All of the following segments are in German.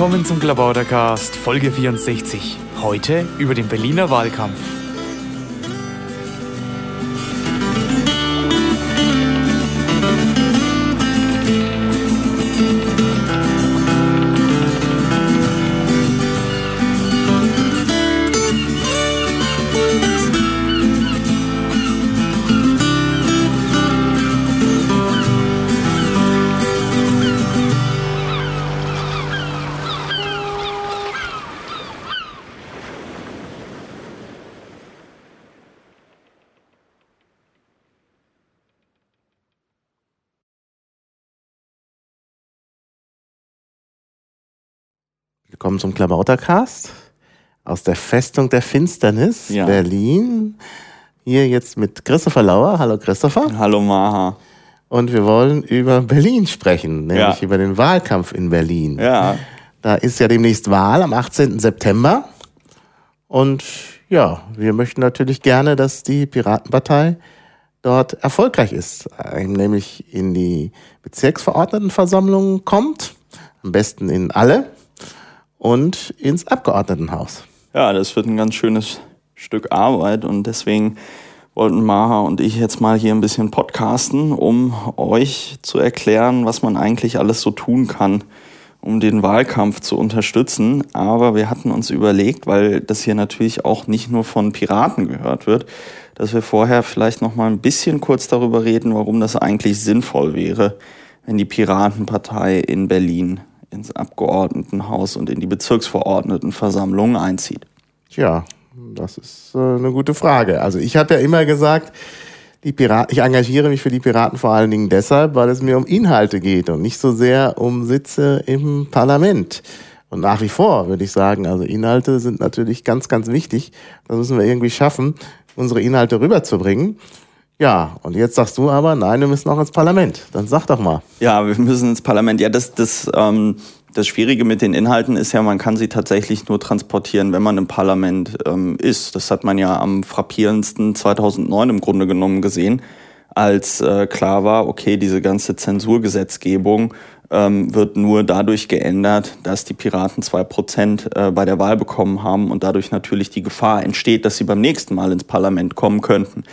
Willkommen zum Klabautercast, Folge 64. Heute über den Berliner Wahlkampf. Willkommen zum Klabautercast aus der Festung der Finsternis, Ja. Berlin. Hier jetzt mit Christopher Lauer. Hallo Christopher. Hallo Maha. Und wir wollen über Berlin sprechen, nämlich Ja. über den Wahlkampf in Berlin. Ja, Da ist ja demnächst Wahl am 18. September. Und ja, wir möchten natürlich gerne, dass die Piratenpartei dort erfolgreich ist, nämlich in die Bezirksverordnetenversammlung kommt, am besten in alle und ins Abgeordnetenhaus. ja, das wird ein ganz schönes Stück Arbeit und deswegen wollten Maha und ich jetzt mal hier ein bisschen podcasten, um euch zu erklären, was man eigentlich alles so tun kann, um den Wahlkampf zu unterstützen. Aber wir hatten uns überlegt, weil das hier natürlich auch nicht nur von Piraten gehört wird, dass wir vorher vielleicht noch mal ein bisschen kurz darüber reden, warum das eigentlich sinnvoll wäre, wenn die Piratenpartei in Berlin ins Abgeordnetenhaus und in die Bezirksverordnetenversammlung einzieht. Tja, das ist äh, eine gute Frage. Also ich habe ja immer gesagt, die Piraten, ich engagiere mich für die Piraten vor allen Dingen deshalb, weil es mir um Inhalte geht und nicht so sehr um Sitze im Parlament. Und nach wie vor würde ich sagen, also Inhalte sind natürlich ganz, ganz wichtig. Das müssen wir irgendwie schaffen, unsere Inhalte rüberzubringen. Ja, und jetzt sagst du aber, nein, wir müssen auch ins Parlament. Dann sag doch mal. Ja, wir müssen ins Parlament. Ja, das, das, ähm, das Schwierige mit den Inhalten ist ja, man kann sie tatsächlich nur transportieren, wenn man im Parlament ähm, ist. Das hat man ja am frappierendsten 2009 im Grunde genommen gesehen, als äh, klar war, okay, diese ganze Zensurgesetzgebung ähm, wird nur dadurch geändert, dass die Piraten zwei Prozent äh, bei der Wahl bekommen haben und dadurch natürlich die Gefahr entsteht, dass sie beim nächsten Mal ins Parlament kommen könnten.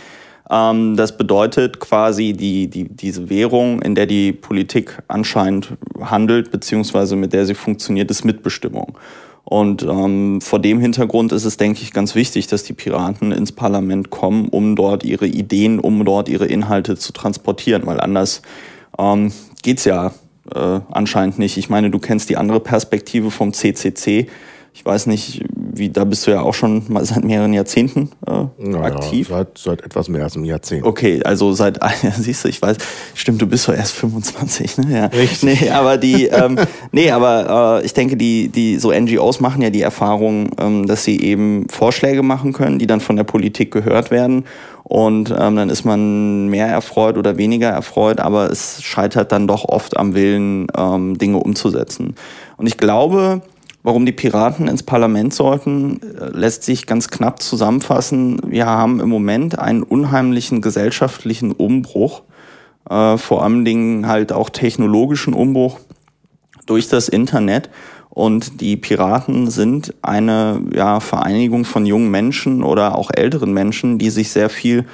Ähm, das bedeutet quasi die, die, diese Währung, in der die Politik anscheinend handelt, beziehungsweise mit der sie funktioniert, ist Mitbestimmung. Und ähm, vor dem Hintergrund ist es, denke ich, ganz wichtig, dass die Piraten ins Parlament kommen, um dort ihre Ideen, um dort ihre Inhalte zu transportieren, weil anders ähm, geht's ja äh, anscheinend nicht. Ich meine, du kennst die andere Perspektive vom CCC. Ich weiß nicht, wie da bist du ja auch schon mal seit mehreren Jahrzehnten äh, Naja, aktiv. Seit, seit etwas mehr als einem Jahrzehnt. Okay, also seit, ja, siehst du, ich weiß, stimmt, du bist doch erst 25, ne? Ja. Richtig. Nee, aber die, ähm, nee, aber äh, ich denke, die, die so NGOs machen ja die Erfahrung, ähm, dass sie eben Vorschläge machen können, die dann von der Politik gehört werden. Und ähm, dann ist man mehr erfreut oder weniger erfreut, aber es scheitert dann doch oft am Willen, ähm, Dinge umzusetzen. Und ich glaube, Warum die Piraten ins Parlament sollten, äh, lässt sich ganz knapp zusammenfassen. Wir haben im Moment einen unheimlichen gesellschaftlichen Umbruch, äh, vor allen Dingen halt auch technologischen Umbruch durch das Internet. Und die Piraten sind eine ja, Vereinigung von jungen Menschen oder auch älteren Menschen, die sich sehr viel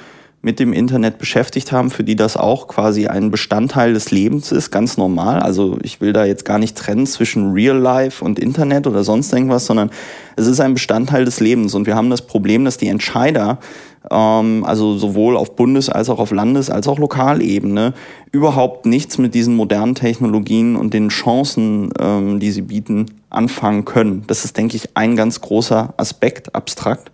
mit dem Internet beschäftigt haben, für die das auch quasi ein Bestandteil des Lebens ist, ganz normal. Also ich will da jetzt gar nicht trennen zwischen Real Life und Internet oder sonst irgendwas, sondern es ist ein Bestandteil des Lebens. Und wir haben das Problem, dass die Entscheider, ähm, also sowohl auf Bundes- als auch auf Landes- als auch Lokalebene, überhaupt nichts mit diesen modernen Technologien und den Chancen, ähm, die sie bieten, anfangen können. Das ist, denke ich, ein ganz großer Aspekt, abstrakt.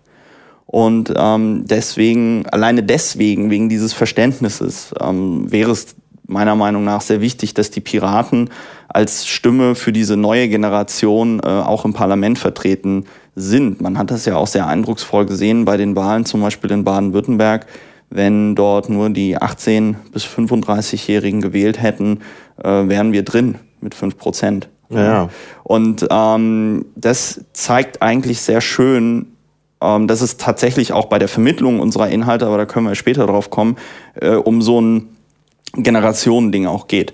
Und ähm, deswegen, alleine deswegen, wegen dieses Verständnisses, ähm, wäre es meiner Meinung nach sehr wichtig, dass die Piraten als Stimme für diese neue Generation äh, auch im Parlament vertreten sind. Man hat das ja auch sehr eindrucksvoll gesehen bei den Wahlen, zum Beispiel in Baden-Württemberg, wenn dort nur die 18- bis 35-Jährigen gewählt hätten, äh, wären wir drin mit 5 Prozent. Ja. Und ähm, das zeigt eigentlich sehr schön, ähm, dass es tatsächlich auch bei der Vermittlung unserer Inhalte, aber da können wir später drauf kommen, äh, um so ein Generationending auch geht.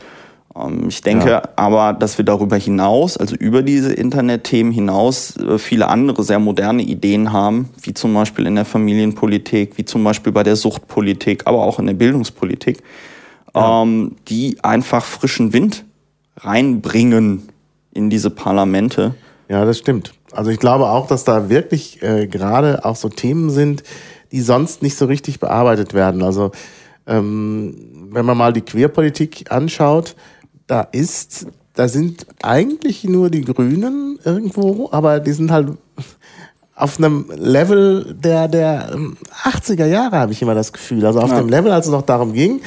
Ähm, ich denke ja. aber, dass wir darüber hinaus, also über diese Internetthemen hinaus, äh, viele andere sehr moderne Ideen haben, wie zum Beispiel in der Familienpolitik, wie zum Beispiel bei der Suchtpolitik, aber auch in der Bildungspolitik, ja. ähm, die einfach frischen Wind reinbringen in diese Parlamente. Ja, das stimmt. Also ich glaube auch, dass da wirklich äh, gerade auch so Themen sind, die sonst nicht so richtig bearbeitet werden. Also ähm, wenn man mal die Queerpolitik anschaut, da ist, da sind eigentlich nur die Grünen irgendwo, aber die sind halt auf einem Level der, der 80er ähm, Jahre, habe ich immer das Gefühl. Also auf ja. dem Level, als es noch darum ging,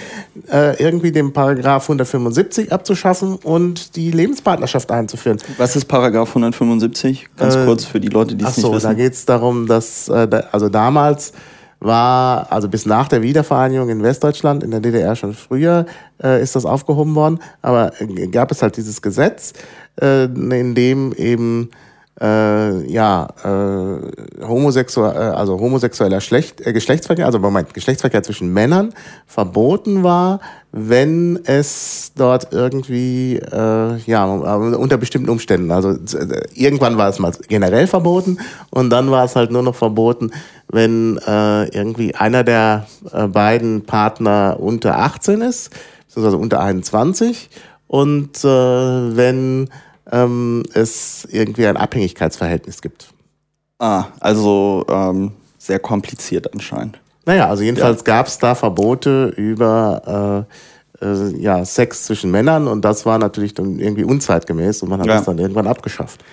äh, irgendwie den Paragraph 175 abzuschaffen und die Lebenspartnerschaft einzuführen. Was ist Paragraph 175? Ganz äh, kurz für die Leute, die es nicht so, wissen. Da geht es darum, dass äh, also damals war, also bis nach der Wiedervereinigung in Westdeutschland, in der DDR schon früher, äh, ist das aufgehoben worden. Aber gab es halt dieses Gesetz, äh, in dem eben äh, ja, äh, homosexuell, äh, also homosexueller Schlecht, äh, Geschlechtsverkehr, also Moment, Geschlechtsverkehr zwischen Männern verboten war, wenn es dort irgendwie, äh, ja, unter bestimmten Umständen, also äh, irgendwann war es mal generell verboten und dann war es halt nur noch verboten, wenn äh, irgendwie einer der äh, beiden Partner unter 18 ist, also unter 21 und äh, wenn ähm, es irgendwie ein Abhängigkeitsverhältnis gibt. Ah, also ähm, sehr kompliziert anscheinend. Naja, also jedenfalls ja. gab es da Verbote über äh, äh, ja, Sex zwischen Männern und das war natürlich dann irgendwie unzeitgemäß und man hat ja. das dann irgendwann abgeschafft.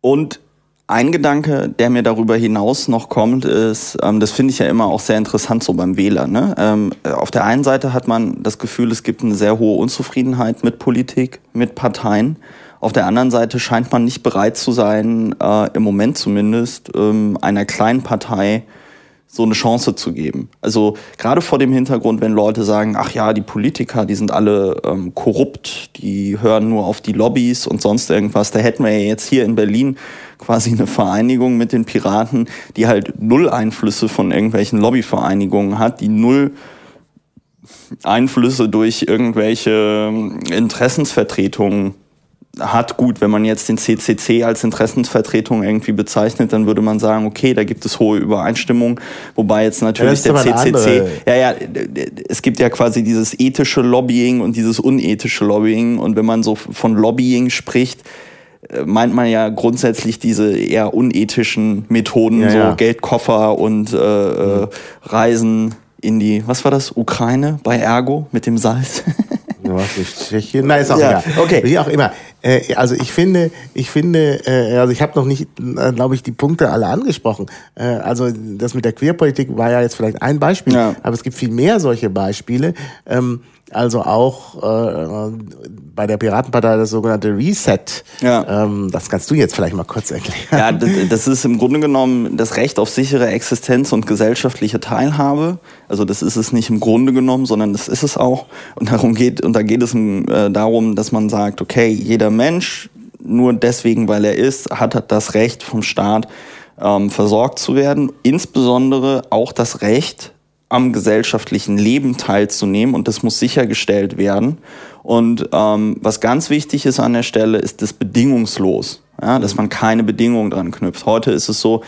Und ein Gedanke, der mir darüber hinaus noch kommt, ist, ähm, das finde ich ja immer auch sehr interessant so beim Wähler. Ne? Ähm, auf der einen Seite hat man das Gefühl, es gibt eine sehr hohe Unzufriedenheit mit Politik, mit Parteien. Auf der anderen Seite scheint man nicht bereit zu sein, äh, im Moment zumindest, ähm, einer kleinen Partei so eine Chance zu geben. Also gerade vor dem Hintergrund, wenn Leute sagen, ach ja, die Politiker, die sind alle ähm, korrupt, die hören nur auf die Lobbys und sonst irgendwas. Da hätten wir ja jetzt hier in Berlin quasi eine Vereinigung mit den Piraten, die halt null Einflüsse von irgendwelchen Lobbyvereinigungen hat, die null Einflüsse durch irgendwelche ähm, Interessensvertretungen hat. Gut, wenn man jetzt den CCC als Interessensvertretung irgendwie bezeichnet, dann würde man sagen, okay, da gibt es hohe Übereinstimmung. Wobei jetzt natürlich ja, der CCC, ja, ja, es gibt ja quasi dieses ethische Lobbying und dieses unethische Lobbying. Und wenn man so von Lobbying spricht, äh, meint man ja grundsätzlich diese eher unethischen Methoden, ja, so ja. Geldkoffer und äh, mhm. Reisen in die, was war das, Ukraine bei Ergo mit dem Salz. Was Tschechien? Nein, ist auch ja, egal. Okay. Wie auch immer. Äh, also ich finde, ich finde, äh, also ich habe noch nicht, äh, glaube ich, die Punkte alle angesprochen. Äh, also das mit der Queerpolitik war ja jetzt vielleicht ein Beispiel, ja. aber es gibt viel mehr solche Beispiele. Ähm, also auch äh, bei der Piratenpartei das sogenannte Reset. Ja. Ähm, das kannst du jetzt vielleicht mal kurz erklären. Ja, das ist im Grunde genommen das Recht auf sichere Existenz und gesellschaftliche Teilhabe. Also das ist es nicht im Grunde genommen, sondern das ist es auch. Und darum geht und da geht es äh, darum, dass man sagt, okay, jeder Mensch nur deswegen, weil er ist, hat das Recht vom Staat ähm, versorgt zu werden. Insbesondere auch das Recht am gesellschaftlichen Leben teilzunehmen und das muss sichergestellt werden. Und ähm, was ganz wichtig ist an der Stelle, ist das bedingungslos, ja, dass man keine Bedingungen dran knüpft. Heute ist es so,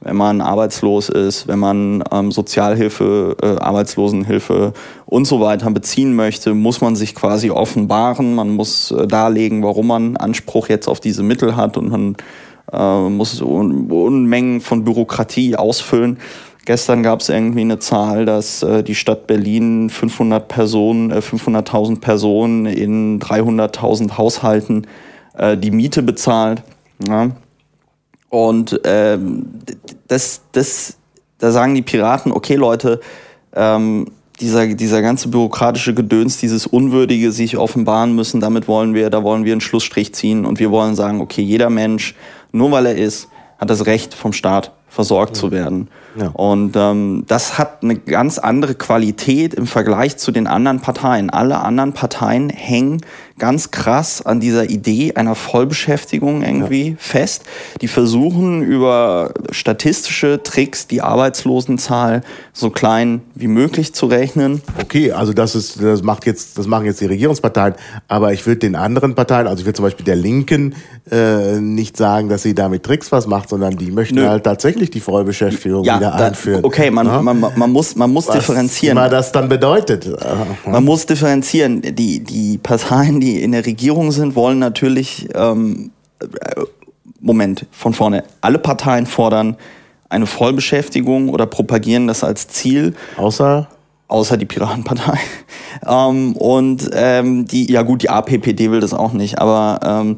wenn man arbeitslos ist, wenn man ähm, Sozialhilfe, äh, Arbeitslosenhilfe und so weiter beziehen möchte, muss man sich quasi offenbaren. Man muss äh, darlegen, warum man Anspruch jetzt auf diese Mittel hat und man äh, muss Un Unmengen von Bürokratie ausfüllen. Gestern gab es irgendwie eine Zahl, dass äh, die Stadt Berlin 500 Personen, äh, 500.000 Personen in 300.000 Haushalten äh, die Miete bezahlt. Ja? Und ähm, das, das, da sagen die Piraten, okay Leute, ähm, dieser, dieser ganze bürokratische Gedöns, dieses Unwürdige sich offenbaren müssen, damit wollen wir, da wollen wir einen Schlussstrich ziehen und wir wollen sagen, okay, jeder Mensch, nur weil er ist, hat das Recht vom Staat versorgt ja. zu werden. Ja. Und ähm, das hat eine ganz andere Qualität im Vergleich zu den anderen Parteien. Alle anderen Parteien hängen ganz krass an dieser Idee einer Vollbeschäftigung irgendwie ja. fest. Die versuchen über statistische Tricks die Arbeitslosenzahl so klein wie möglich zu rechnen. Okay, also das ist, das macht jetzt, das machen jetzt die Regierungsparteien, aber ich würde den anderen Parteien, also ich würde zum Beispiel der Linken äh, nicht sagen, dass sie damit Tricks was macht, sondern die möchten Nö. halt tatsächlich die Vollbeschäftigung ja, wieder da, einführen. Okay, man, ja? man, man muss, man muss was differenzieren. Was das dann bedeutet. Man muss differenzieren. Die, die Parteien, die in der Regierung sind, wollen natürlich, ähm, Moment, von vorne, alle Parteien fordern eine Vollbeschäftigung oder propagieren das als Ziel. Außer? Außer die Piratenpartei. ähm, und ähm, die, ja gut, die APPD will das auch nicht, aber ähm,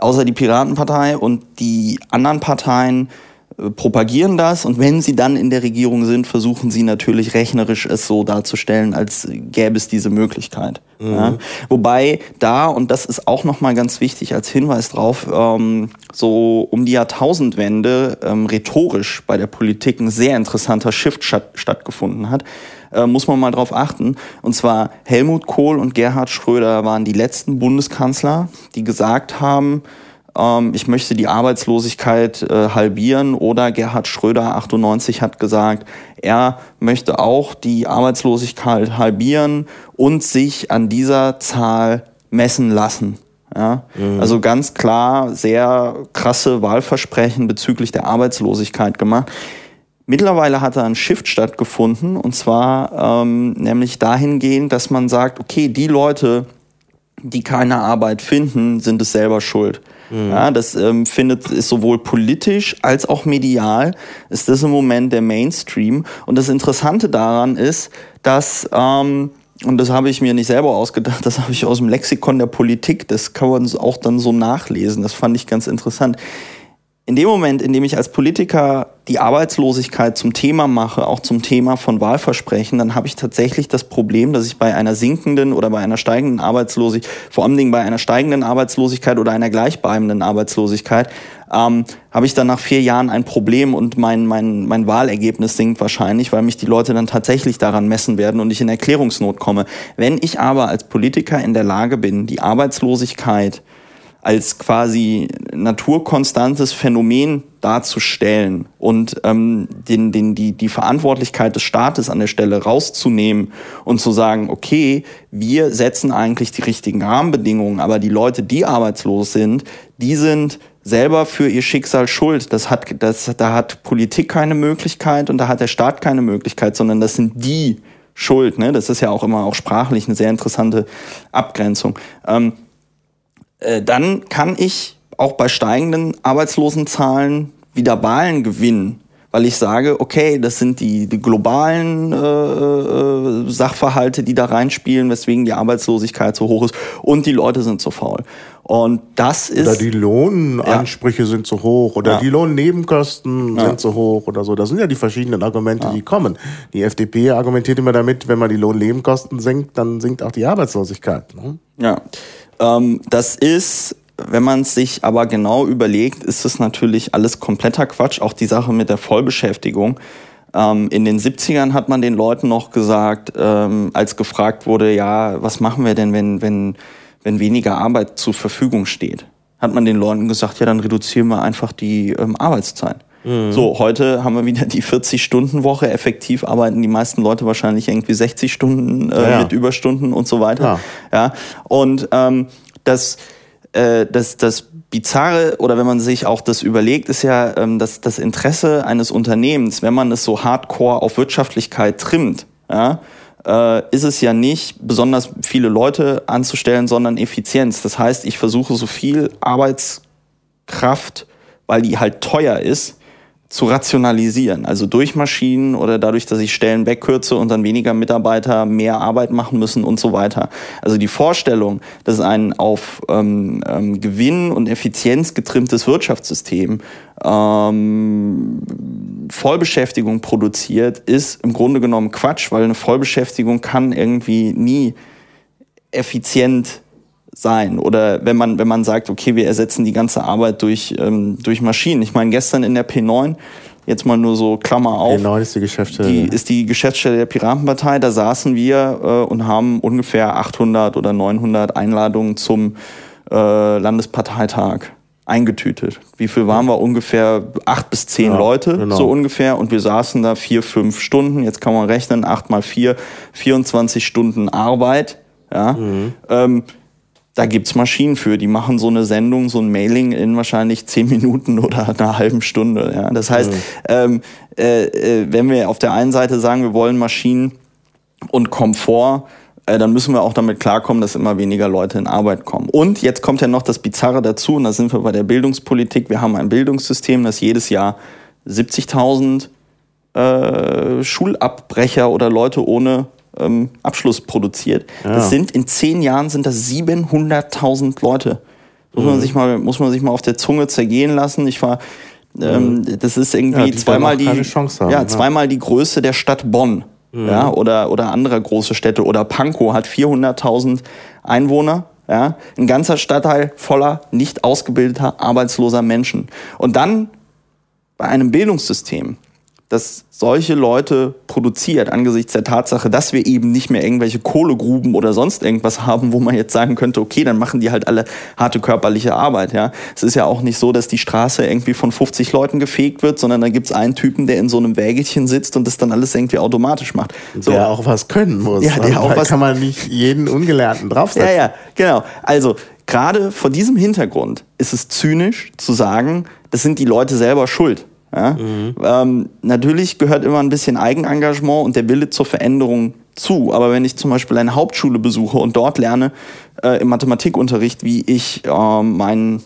außer die Piratenpartei und die anderen Parteien äh, propagieren das und wenn sie dann in der Regierung sind, versuchen sie natürlich rechnerisch es so darzustellen, als gäbe es diese Möglichkeit. Mhm. Ja? Wobei da, und das ist auch nochmal ganz wichtig als Hinweis drauf, ähm, so um die Jahrtausendwende ähm, rhetorisch bei der Politik ein sehr interessanter Shift statt, stattgefunden hat. Äh, muss man mal drauf achten. Und zwar Helmut Kohl und Gerhard Schröder waren die letzten Bundeskanzler, die gesagt haben, ich möchte die Arbeitslosigkeit äh, halbieren oder Gerhard Schröder 98 hat gesagt, er möchte auch die Arbeitslosigkeit halbieren und sich an dieser Zahl messen lassen. Ja? Mhm. Also ganz klar sehr krasse Wahlversprechen bezüglich der Arbeitslosigkeit gemacht. Mittlerweile hat da ein Shift stattgefunden und zwar ähm, nämlich dahingehend, dass man sagt, okay, die Leute, die keine Arbeit finden, sind es selber schuld. Mhm. Ja, das ähm, findet ist sowohl politisch als auch medial ist das im Moment der Mainstream. Und das Interessante daran ist, dass ähm, und das habe ich mir nicht selber ausgedacht, das habe ich aus dem Lexikon der Politik. Das kann man auch dann so nachlesen. Das fand ich ganz interessant in dem Moment, in dem ich als Politiker die Arbeitslosigkeit zum Thema mache, auch zum Thema von Wahlversprechen, dann habe ich tatsächlich das Problem, dass ich bei einer sinkenden oder bei einer steigenden Arbeitslosigkeit, vor allen Dingen bei einer steigenden Arbeitslosigkeit oder einer gleichbleibenden Arbeitslosigkeit, ähm, habe ich dann nach vier Jahren ein Problem und mein, mein, mein Wahlergebnis sinkt wahrscheinlich, weil mich die Leute dann tatsächlich daran messen werden und ich in Erklärungsnot komme. Wenn ich aber als Politiker in der Lage bin, die Arbeitslosigkeit als quasi naturkonstantes Phänomen darzustellen und ähm, den, den, die, die Verantwortlichkeit des Staates an der Stelle rauszunehmen und zu sagen, okay, wir setzen eigentlich die richtigen Rahmenbedingungen, aber die Leute, die arbeitslos sind, die sind selber für ihr Schicksal schuld. Das hat, das, da hat Politik keine Möglichkeit und da hat der Staat keine Möglichkeit, sondern das sind die schuld. Ne? Das ist ja auch immer auch sprachlich eine sehr interessante Abgrenzung. Ähm, äh, dann kann ich auch bei steigenden Arbeitslosenzahlen wieder Wahlen gewinnen, weil ich sage, okay, das sind die, die globalen äh, äh, Sachverhalte, die da reinspielen, weswegen die Arbeitslosigkeit so hoch ist und die Leute sind so faul. Und das ist. Oder die Lohnansprüche ja. sind zu hoch oder ja. die Lohnnebenkosten ja. sind zu hoch oder so. Das sind ja die verschiedenen Argumente, die kommen. Die FDP argumentiert immer damit, wenn man die Lohnnebenkosten senkt, dann sinkt auch die Arbeitslosigkeit. Ne? Ja. Ähm, das ist, wenn man sich aber genau überlegt, ist es natürlich alles kompletter Quatsch. Auch die Sache mit der Vollbeschäftigung. Ähm, in den 70ern hat man den Leuten noch gesagt, ähm, als gefragt wurde, ja, was machen wir denn, wenn, wenn, wenn weniger Arbeit zur Verfügung steht? Hat man den Leuten gesagt, ja, dann reduzieren wir einfach die ähm, Arbeitszeit. Mhm. So, heute haben wir wieder die 40-Stunden-Woche. Effektiv arbeiten die meisten Leute wahrscheinlich irgendwie 60 Stunden äh, ja, mit Überstunden und so weiter. Ja. ja. Und ähm, das, äh, das, das Bizarre, oder wenn man sich auch das überlegt, ist ja ähm, dass das Interesse eines Unternehmens, wenn man es so hardcore auf Wirtschaftlichkeit trimmt, ja, äh, ist es ja nicht, besonders viele Leute anzustellen, sondern Effizienz. Das heißt, ich versuche so viel Arbeitskraft, weil die halt teuer ist, zu rationalisieren. Also durch Maschinen oder dadurch, dass ich Stellen wegkürze und dann weniger Mitarbeiter mehr Arbeit machen müssen und so weiter. Also die Vorstellung, dass ein auf ähm, ähm, Gewinn und Effizienz getrimmtes Wirtschaftssystem ähm, Vollbeschäftigung produziert, ist im Grunde genommen Quatsch, weil eine Vollbeschäftigung kann irgendwie nie effizient sein. Oder wenn man, wenn man sagt, okay, wir ersetzen die ganze Arbeit durch, ähm, durch Maschinen. Ich meine, gestern in der P9 jetzt mal nur so Klammer auf. Genau, ist die Geschäftsstelle. Die ist die Geschäftsstelle der Piratenpartei. Da saßen wir äh, und haben ungefähr 800 oder 900 Einladungen zum äh, Landesparteitag eingetütet. Wie viel waren wir? Ungefähr acht bis zehn Ja, Leute, genau. so ungefähr. Und wir saßen da vier, fünf Stunden. Jetzt kann man rechnen, acht mal vier, 24 Stunden Arbeit. Ja. Mhm. Ähm, da gibt's Maschinen für, die machen so eine Sendung, so ein Mailing in wahrscheinlich zehn Minuten oder einer halben Stunde. Ja? Das heißt, ähm, äh, äh, wenn wir auf der einen Seite sagen, wir wollen Maschinen und Komfort, äh, dann müssen wir auch damit klarkommen, dass immer weniger Leute in Arbeit kommen. Und jetzt kommt ja noch das Bizarre dazu, und da sind wir bei der Bildungspolitik. Wir haben ein Bildungssystem, das jedes Jahr 70.000 äh, Schulabbrecher oder Leute ohne ähm, Abschluss produziert. Das sind in zehn Jahren sind das 700.000 Leute. Muss Mhm. man sich mal muss man sich mal auf der Zunge zergehen lassen. Ich war ähm, das ist irgendwie Ja, die zweimal die haben, ja ja. zweimal die Größe der Stadt Bonn. Ja, oder, oder anderer große Städte. Oder Pankow hat 400.000 Einwohner. Ja, ein ganzer Stadtteil voller nicht ausgebildeter, arbeitsloser Menschen. Und dann bei einem Bildungssystem, das solche Leute produziert, angesichts der Tatsache, dass wir eben nicht mehr irgendwelche Kohlegruben oder sonst irgendwas haben, wo man jetzt sagen könnte, okay, dann machen die halt alle harte körperliche Arbeit. Ja, Es ist ja auch nicht so, dass die Straße irgendwie von 50 Leuten gefegt wird, sondern da gibt's einen Typen, der in so einem Wägelchen sitzt und das dann alles irgendwie automatisch macht. So. Der auch was können muss. Ja, der Und auch was- kann man nicht jeden Ungelernten draufsetzen. Ja, ja, genau. Also gerade vor diesem Hintergrund ist es zynisch zu sagen, das sind die Leute selber schuld. Ja? Ähm, natürlich gehört immer ein bisschen Eigenengagement und der Wille zur Veränderung zu. Aber wenn ich zum Beispiel eine Hauptschule besuche und dort lerne äh, im Mathematikunterricht, wie ich äh, meinen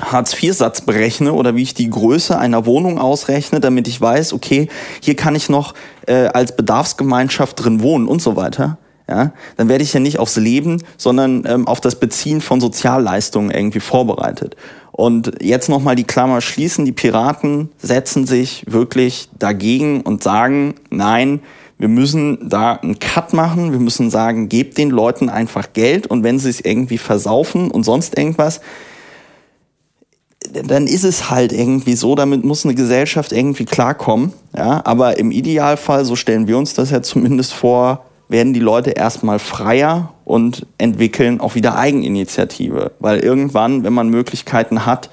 Hartz-IV-Satz berechne oder wie ich die Größe einer Wohnung ausrechne, damit ich weiß, okay, hier kann ich noch äh, als Bedarfsgemeinschaft drin wohnen und so weiter. Ja, dann werde ich ja nicht aufs Leben, sondern ähm, auf das Beziehen von Sozialleistungen irgendwie vorbereitet. Und jetzt nochmal die Klammer schließen. Die Piraten setzen sich wirklich dagegen und sagen, nein, wir müssen da einen Cut machen. Wir müssen sagen, gebt den Leuten einfach Geld und wenn sie es irgendwie versaufen und sonst irgendwas, dann ist es halt irgendwie so, damit muss eine Gesellschaft irgendwie klarkommen. Ja, aber im Idealfall, so stellen wir uns das ja zumindest vor, werden die Leute erstmal freier und entwickeln auch wieder Eigeninitiative. Weil irgendwann, wenn man Möglichkeiten hat,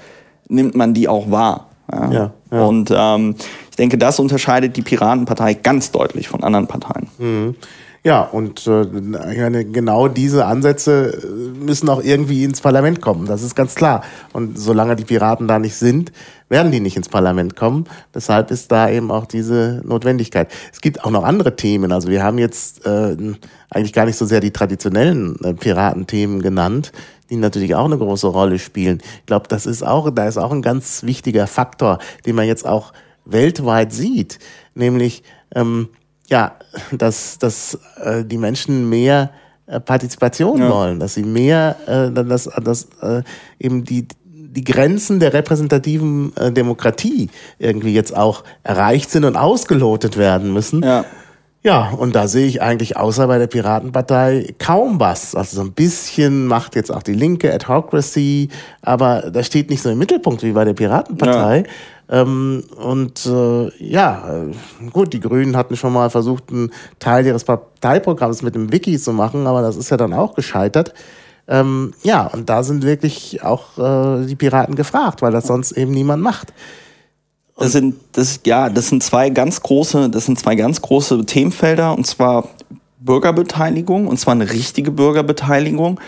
nimmt man die auch wahr. Ja. Ja, ja. Und ähm, ich denke, das unterscheidet die Piratenpartei ganz deutlich von anderen Parteien. Ja, und äh, genau diese Ansätze äh, müssen auch irgendwie ins Parlament kommen. Das ist ganz klar. Und solange die Piraten da nicht sind, werden die nicht ins Parlament kommen. Deshalb ist da eben auch diese Notwendigkeit. Es gibt auch noch andere Themen. Also wir haben jetzt äh, eigentlich gar nicht so sehr die traditionellen äh, Piratenthemen genannt, die natürlich auch eine große Rolle spielen. Ich glaube, das ist auch, da ist auch ein ganz wichtiger Faktor, den man jetzt auch weltweit sieht, nämlich ähm, ja, dass, dass äh, die Menschen mehr äh, Partizipation Ja. wollen, dass sie mehr, äh, dass, dass äh, eben die, die Grenzen der repräsentativen äh, Demokratie irgendwie jetzt auch erreicht sind und ausgelotet werden müssen. Ja. Ja, und da sehe ich eigentlich außer bei der Piratenpartei kaum was. Also so ein bisschen macht jetzt auch die Linke Adhocracy, aber das steht nicht so im Mittelpunkt wie bei der Piratenpartei. Ähm, und äh, ja, gut, die Grünen hatten schon mal versucht, einen Teil ihres Parteiprogramms mit dem Wiki zu machen, aber das ist ja dann auch gescheitert. Ähm, ja, und da sind wirklich auch äh, die Piraten gefragt, weil das sonst eben niemand macht. Das sind, das, ja, das sind zwei ganz große, das sind zwei ganz große Themenfelder und zwar Bürgerbeteiligung und zwar eine richtige Bürgerbeteiligung.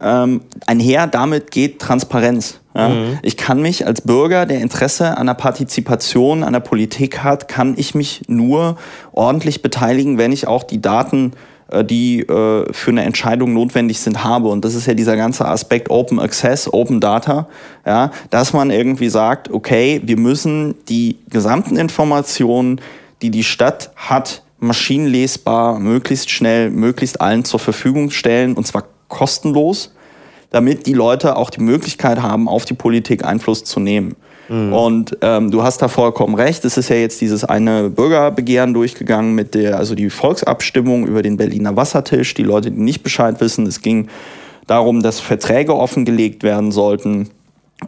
Ähm, einher damit geht Transparenz. Ja. Ich kann mich als Bürger, der Interesse an der Partizipation, an der Politik hat, kann ich mich nur ordentlich beteiligen, wenn ich auch die Daten äh, die äh, für eine Entscheidung notwendig sind, habe. Und das ist ja dieser ganze Aspekt Open Access, Open Data, ja, dass man irgendwie sagt, okay, wir müssen die gesamten Informationen, die die Stadt hat, maschinenlesbar, möglichst schnell, möglichst allen zur Verfügung stellen, und zwar kostenlos, damit die Leute auch die Möglichkeit haben, auf die Politik Einfluss zu nehmen. Und ähm, du hast da vollkommen recht. Es ist ja jetzt dieses eine Bürgerbegehren durchgegangen mit der, also die Volksabstimmung über den Berliner Wassertisch. Die Leute, die nicht Bescheid wissen, es ging darum, dass Verträge offengelegt werden sollten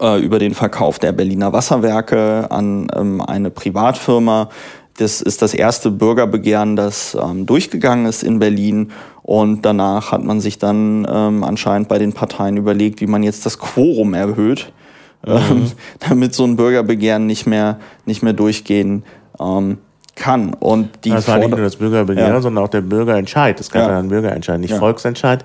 äh, über den Verkauf der Berliner Wasserwerke an ähm, eine Privatfirma. Das ist das erste Bürgerbegehren, das ähm, durchgegangen ist in Berlin. Und danach hat man sich dann ähm, anscheinend bei den Parteien überlegt, wie man jetzt das Quorum erhöht, mhm. ähm, damit so ein Bürgerbegehren nicht mehr, nicht mehr durchgehen ähm, kann. Und die das war nicht nur das Bürgerbegehren, ja. sondern auch der Bürgerentscheid. Das gab ja, ja einen Bürgerentscheid, nicht ja. Volksentscheid.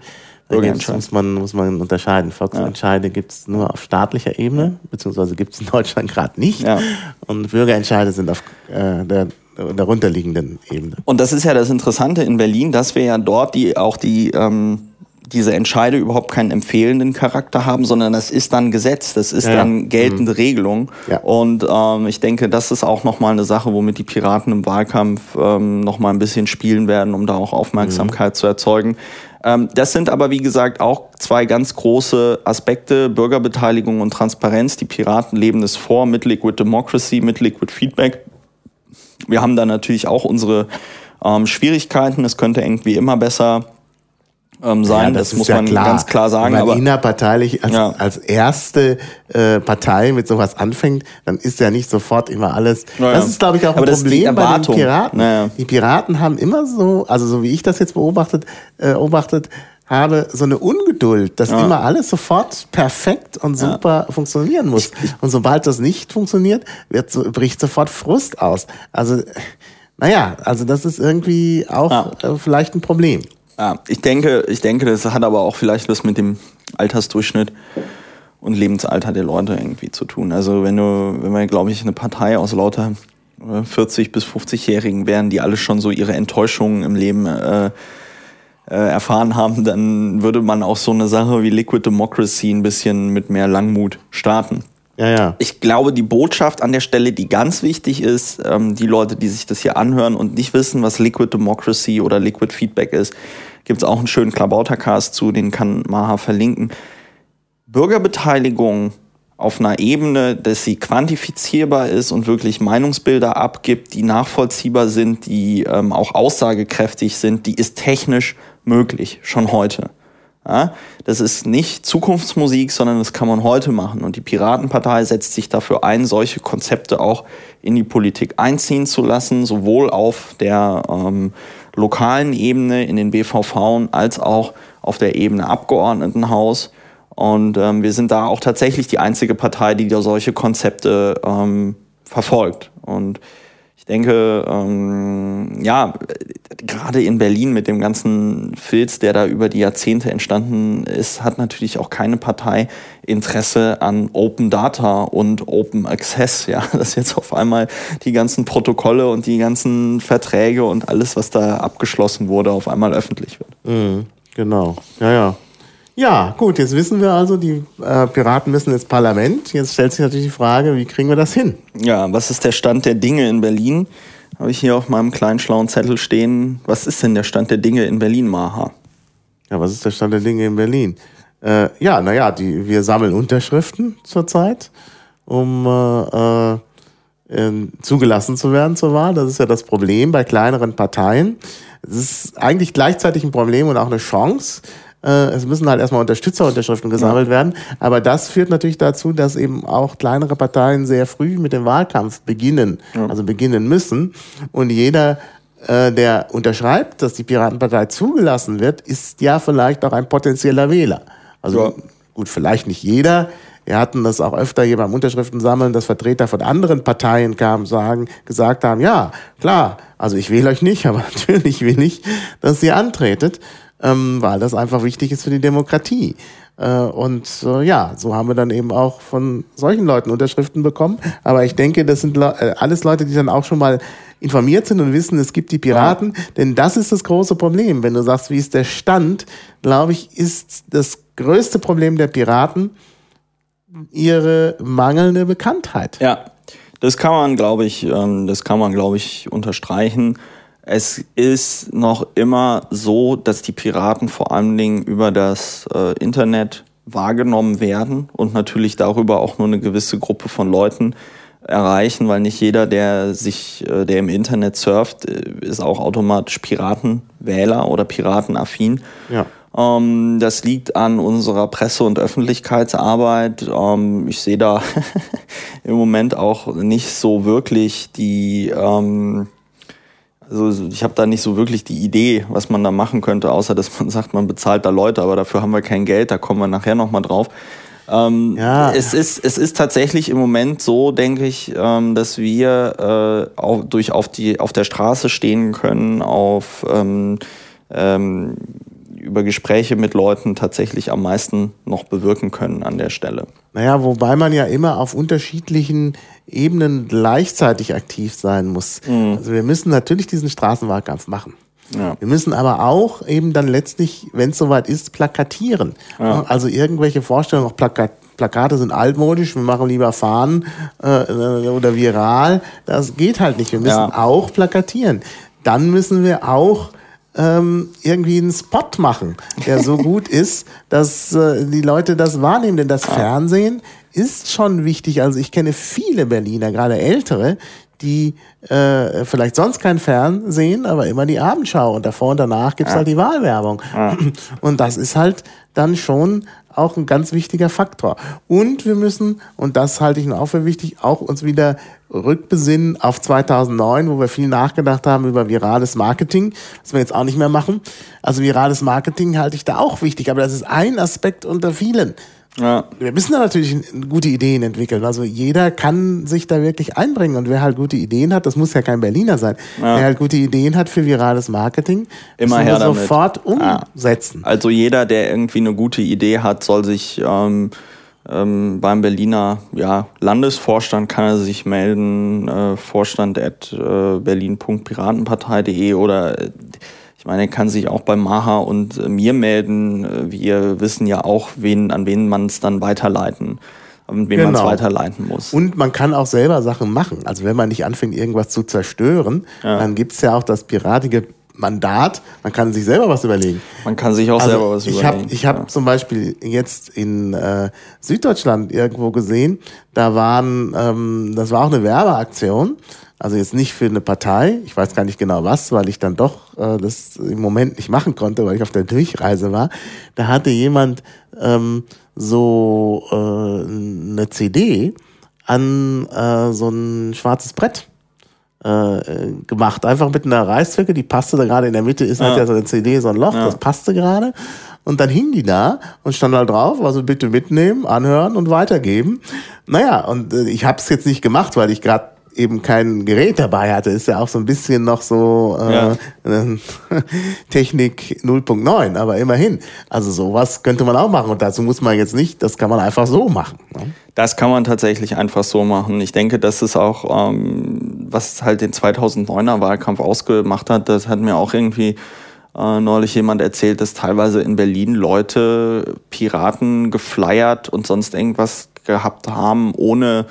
Bürgerentscheid. muss man, muss man unterscheiden. Volksentscheide ja. gibt es nur auf staatlicher Ebene, beziehungsweise gibt es in Deutschland gerade nicht. Ja. Und Bürgerentscheide sind auf äh, der darunterliegenden Ebene. Und das ist ja das Interessante in Berlin, dass wir ja dort die auch die ähm, diese Entscheide überhaupt keinen empfehlenden Charakter haben, sondern das ist dann Gesetz, das ist ja, dann geltende mhm. Regelung. Ja. Und ähm, ich denke, das ist auch nochmal eine Sache, womit die Piraten im Wahlkampf ähm, nochmal ein bisschen spielen werden, um da auch Aufmerksamkeit mhm. zu erzeugen. Ähm, das sind aber, wie gesagt, auch zwei ganz große Aspekte, Bürgerbeteiligung und Transparenz. Die Piraten leben es vor mit Liquid Democracy, mit Liquid Feedback. Wir haben da natürlich auch unsere ähm, Schwierigkeiten. Es könnte irgendwie immer besser ähm, sein. Ja, das, das muss ja man klar. ganz klar sagen. Wenn man innerparteilich als, ja. als erste äh, Partei mit sowas anfängt, dann ist ja nicht sofort immer alles. Naja. Das ist, glaube ich, auch Aber ein Problem bei den Piraten. Naja. Die Piraten haben immer so, also so wie ich das jetzt beobachtet, äh, beobachtet habe, so eine Ungeduld, dass ja. immer alles sofort perfekt und super ja. funktionieren muss. Und sobald das nicht funktioniert, wird so, bricht sofort Frust aus. Also, naja, also das ist irgendwie auch ja. äh, vielleicht ein Problem. Ja, ich denke, ich denke, das hat aber auch vielleicht was mit dem Altersdurchschnitt und Lebensalter der Leute irgendwie zu tun. Also wenn du, wenn wir, glaube ich, eine Partei aus lauter 40 bis 50-Jährigen wären, die alle schon so ihre Enttäuschungen im Leben äh, äh, erfahren haben, dann würde man auch so eine Sache wie Liquid Democracy ein bisschen mit mehr Langmut starten. Ja, ja. Ich glaube, die Botschaft an der Stelle, die ganz wichtig ist, ähm, die Leute, die sich das hier anhören und nicht wissen, was Liquid Democracy oder Liquid Feedback ist, gibt es auch einen schönen Klabautercast zu, den kann Maha verlinken. Bürgerbeteiligung auf einer Ebene, dass sie quantifizierbar ist und wirklich Meinungsbilder abgibt, die nachvollziehbar sind, die ähm, auch aussagekräftig sind, die ist technisch möglich, schon heute. Ja, das ist nicht Zukunftsmusik, sondern das kann man heute machen. Und die Piratenpartei setzt sich dafür ein, solche Konzepte auch in die Politik einziehen zu lassen, sowohl auf der ähm, lokalen Ebene in den BVV als auch auf der Ebene Abgeordnetenhaus. Und ähm, wir sind da auch tatsächlich die einzige Partei, die da solche Konzepte ähm, verfolgt. Und ich denke, ähm, ja, gerade in Berlin mit dem ganzen Filz, der da über die Jahrzehnte entstanden ist, hat natürlich auch keine Partei Interesse an Open Data und Open Access. Ja, dass jetzt auf einmal die ganzen Protokolle und die ganzen Verträge und alles, was da abgeschlossen wurde, auf einmal öffentlich wird. Mhm, genau. Ja, ja. Ja, gut, jetzt wissen wir also, die äh, Piraten müssen ins Parlament. Jetzt stellt sich natürlich die Frage, wie kriegen wir das hin? Ja, was ist der Stand der Dinge in Berlin? Habe ich hier auf meinem kleinen schlauen Zettel stehen. Was ist denn der Stand der Dinge in Berlin, Maha? Ja, was ist der Stand der Dinge in Berlin? Äh, ja, naja, die, wir sammeln Unterschriften zurzeit, um äh, äh, zugelassen zu werden zur Wahl. Das ist ja das Problem bei kleineren Parteien. Es ist eigentlich gleichzeitig ein Problem und auch eine Chance es müssen halt erstmal Unterstützerunterschriften gesammelt ja. werden. Aber das führt natürlich dazu, dass eben auch kleinere Parteien sehr früh mit dem Wahlkampf beginnen, ja. also beginnen müssen. Und jeder äh, der unterschreibt, dass die Piratenpartei zugelassen wird, ist ja vielleicht auch ein potenzieller Wähler. Also ja. gut, vielleicht nicht jeder. Wir hatten das auch öfter hier beim Unterschriften sammeln, dass Vertreter von anderen Parteien kamen, sagen, gesagt haben, ja, klar, also ich wähle euch nicht, aber natürlich will ich, dass ihr antretet ähm, weil das einfach wichtig ist für die Demokratie. Äh, und äh, ja, so haben wir dann eben auch von solchen Leuten Unterschriften bekommen. Aber ich denke, das sind Le äh, alles Leute, die dann auch schon mal informiert sind und wissen, es gibt die Piraten. Ja. Denn das ist das große Problem. Wenn du sagst, wie ist der Stand, glaube ich, ist das größte Problem der Piraten ihre mangelnde Bekanntheit. Ja, das kann man, glaube ich, ähm, das kann man, glaube ich, unterstreichen. Es ist noch immer so, dass die Piraten vor allen Dingen über das äh, Internet wahrgenommen werden und natürlich darüber auch nur eine gewisse Gruppe von Leuten erreichen, weil nicht jeder, der sich, äh, der im Internet surft, äh, ist auch automatisch Piratenwähler oder Piratenaffin. Ja. Ähm, das liegt an unserer Presse- und Öffentlichkeitsarbeit. Ähm, ich sehe da im Moment auch nicht so wirklich die, ähm, also ich habe da nicht so wirklich die Idee, was man da machen könnte, außer dass man sagt, man bezahlt da Leute, aber dafür haben wir kein Geld, da kommen wir nachher nochmal drauf. Ähm, ja. es, ist, es ist tatsächlich im Moment so, denke ich, ähm, dass wir äh, auf, durch auf, die, auf der Straße stehen können, auf ähm, ähm, über Gespräche mit Leuten tatsächlich am meisten noch bewirken können an der Stelle. Naja, wobei man ja immer auf unterschiedlichen Ebenen gleichzeitig aktiv sein muss. Mhm. Also wir müssen natürlich diesen Straßenwahlkampf machen. Ja. Wir müssen aber auch eben dann letztlich, wenn es soweit ist, plakatieren. Ja. Also irgendwelche Vorstellungen, auch Plakat, Plakate sind altmodisch, wir machen lieber Fahnen äh, oder viral. Das geht halt nicht. Wir müssen ja. auch plakatieren. Dann müssen wir auch ähm, irgendwie einen Spot machen, der so gut ist, dass äh, die Leute das wahrnehmen. Denn das Fernsehen ist schon wichtig. Also ich kenne viele Berliner, gerade ältere, die äh, vielleicht sonst kein Fernsehen, aber immer die Abendschau und davor und danach gibt's ja. halt die Wahlwerbung. Ja. Und das ist halt dann schon auch ein ganz wichtiger Faktor. Und wir müssen, und das halte ich auch für wichtig, auch uns wieder rückbesinnen auf 2009, wo wir viel nachgedacht haben über virales Marketing, was wir jetzt auch nicht mehr machen. Also virales Marketing halte ich da auch wichtig, aber das ist ein Aspekt unter vielen. Ja. Wir müssen da natürlich gute Ideen entwickeln. Also jeder kann sich da wirklich einbringen und wer halt gute Ideen hat, das muss ja kein Berliner sein, ja. wer halt gute Ideen hat für virales Marketing, immer her damit. sofort umsetzen. Ja. Also jeder, der irgendwie eine gute Idee hat, soll sich ähm, ähm, beim Berliner ja, Landesvorstand kann er sich melden, äh, vorstand at äh, berlin.piratenpartei.de oder äh, ich meine, er kann sich auch bei Maha und äh, mir melden. Äh, wir wissen ja auch, wen, an wen man es dann weiterleiten an wen genau. man es weiterleiten muss. Und man kann auch selber Sachen machen. Also wenn man nicht anfängt, irgendwas zu zerstören, ja. dann gibt's ja auch das piratige Mandat, man kann sich selber was überlegen. Man kann sich auch also selber was ich überlegen. Hab, ich habe ja. zum Beispiel jetzt in äh, Süddeutschland irgendwo gesehen, da waren, ähm, das war auch eine Werbeaktion, also jetzt nicht für eine Partei, ich weiß gar nicht genau was, weil ich dann doch äh, das im Moment nicht machen konnte, weil ich auf der Durchreise war. Da hatte jemand ähm, so äh, eine CD an äh, so ein schwarzes Brett äh, gemacht. Einfach mit einer Reißzwecke, die passte da gerade in der Mitte, ist halt ja. halt ja so eine CD, so ein Loch, ja. das passte gerade. Und dann hing die da und stand halt drauf, also bitte mitnehmen, anhören und weitergeben. Naja, und äh, ich habe es jetzt nicht gemacht, weil ich gerade eben kein Gerät dabei hatte, ist ja auch so ein bisschen noch so äh, ja. Technik 0.9, aber immerhin. Also sowas könnte man auch machen und dazu muss man jetzt nicht, das kann man einfach so machen. Ne? Das kann man tatsächlich einfach so machen. Ich denke, das ist auch, ähm, was halt den 2009er Wahlkampf ausgemacht hat, das hat mir auch irgendwie äh, neulich jemand erzählt, dass teilweise in Berlin Leute Piraten gefleiert und sonst irgendwas gehabt haben, ohne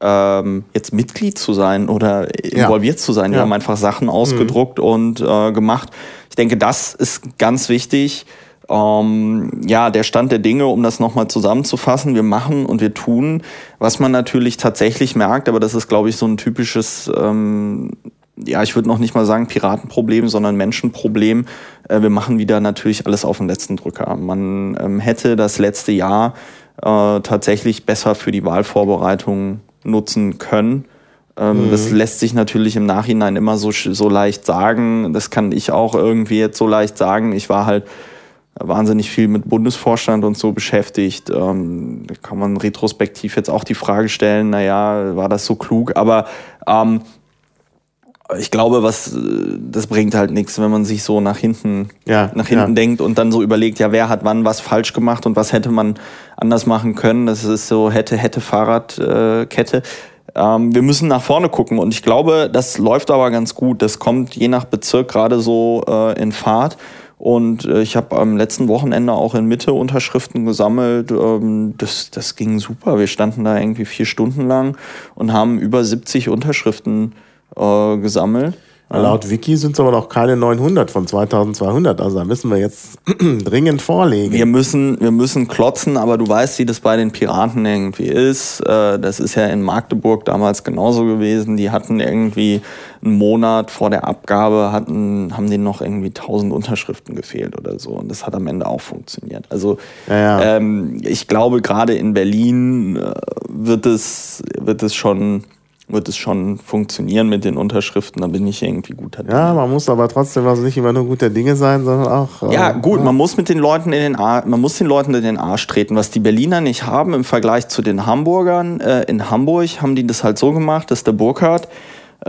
ähm, jetzt Mitglied zu sein oder involviert ja. zu sein. Die ja. haben einfach Sachen ausgedruckt mhm. und äh, gemacht. Ich denke, das ist ganz wichtig. Ähm, ja, der Stand der Dinge, um das nochmal zusammenzufassen, wir machen und wir tun, was man natürlich tatsächlich merkt, aber das ist, glaube ich, so ein typisches, ähm, ja, ich würde noch nicht mal sagen Piratenproblem, sondern Menschenproblem. Äh, wir machen wieder natürlich alles auf den letzten Drücker. Man ähm, hätte das letzte Jahr äh, tatsächlich besser für die Wahlvorbereitung nutzen können. Ähm, mhm. Das lässt sich natürlich im Nachhinein immer so, so leicht sagen. Das kann ich auch irgendwie jetzt so leicht sagen. Ich war halt wahnsinnig viel mit Bundesvorstand und so beschäftigt. Ähm, da kann man retrospektiv jetzt auch die Frage stellen, naja, war das so klug? Aber ähm, ich glaube, was das bringt halt nichts, wenn man sich so nach hinten ja, nach hinten ja. denkt und dann so überlegt, ja, wer hat wann was falsch gemacht und was hätte man anders machen können. Das ist so hätte hätte Fahrradkette. Ähm, wir müssen nach vorne gucken und ich glaube, das läuft aber ganz gut. Das kommt je nach Bezirk gerade so äh, in Fahrt. Und äh, ich habe am letzten Wochenende auch in Mitte Unterschriften gesammelt. Ähm, das, das ging super. Wir standen da irgendwie vier Stunden lang und haben über 70 Unterschriften äh, gesammelt. Laut Wiki sind es aber noch keine 900 von 2200. Also da müssen wir jetzt dringend vorlegen. Wir müssen, wir müssen klotzen, aber du weißt, wie das bei den Piraten irgendwie ist. Äh, das ist ja in Magdeburg damals genauso gewesen. Die hatten irgendwie einen Monat vor der Abgabe, hatten, haben denen noch irgendwie 1000 Unterschriften gefehlt oder so. Und das hat am Ende auch funktioniert. Also Ja, ja. Ähm, ich glaube, gerade in Berlin äh, wird es, wird es schon wird es schon funktionieren mit den Unterschriften, da bin ich irgendwie guter Dinge. Ja, man muss aber trotzdem also nicht immer nur guter Dinge sein, sondern auch. äh, Ja, gut, man muss mit den Leuten in den Ar man muss den Leuten in den Arsch treten. Was die Berliner nicht haben im Vergleich zu den Hamburgern, äh, in Hamburg haben die das halt so gemacht, dass der Burkhardt äh,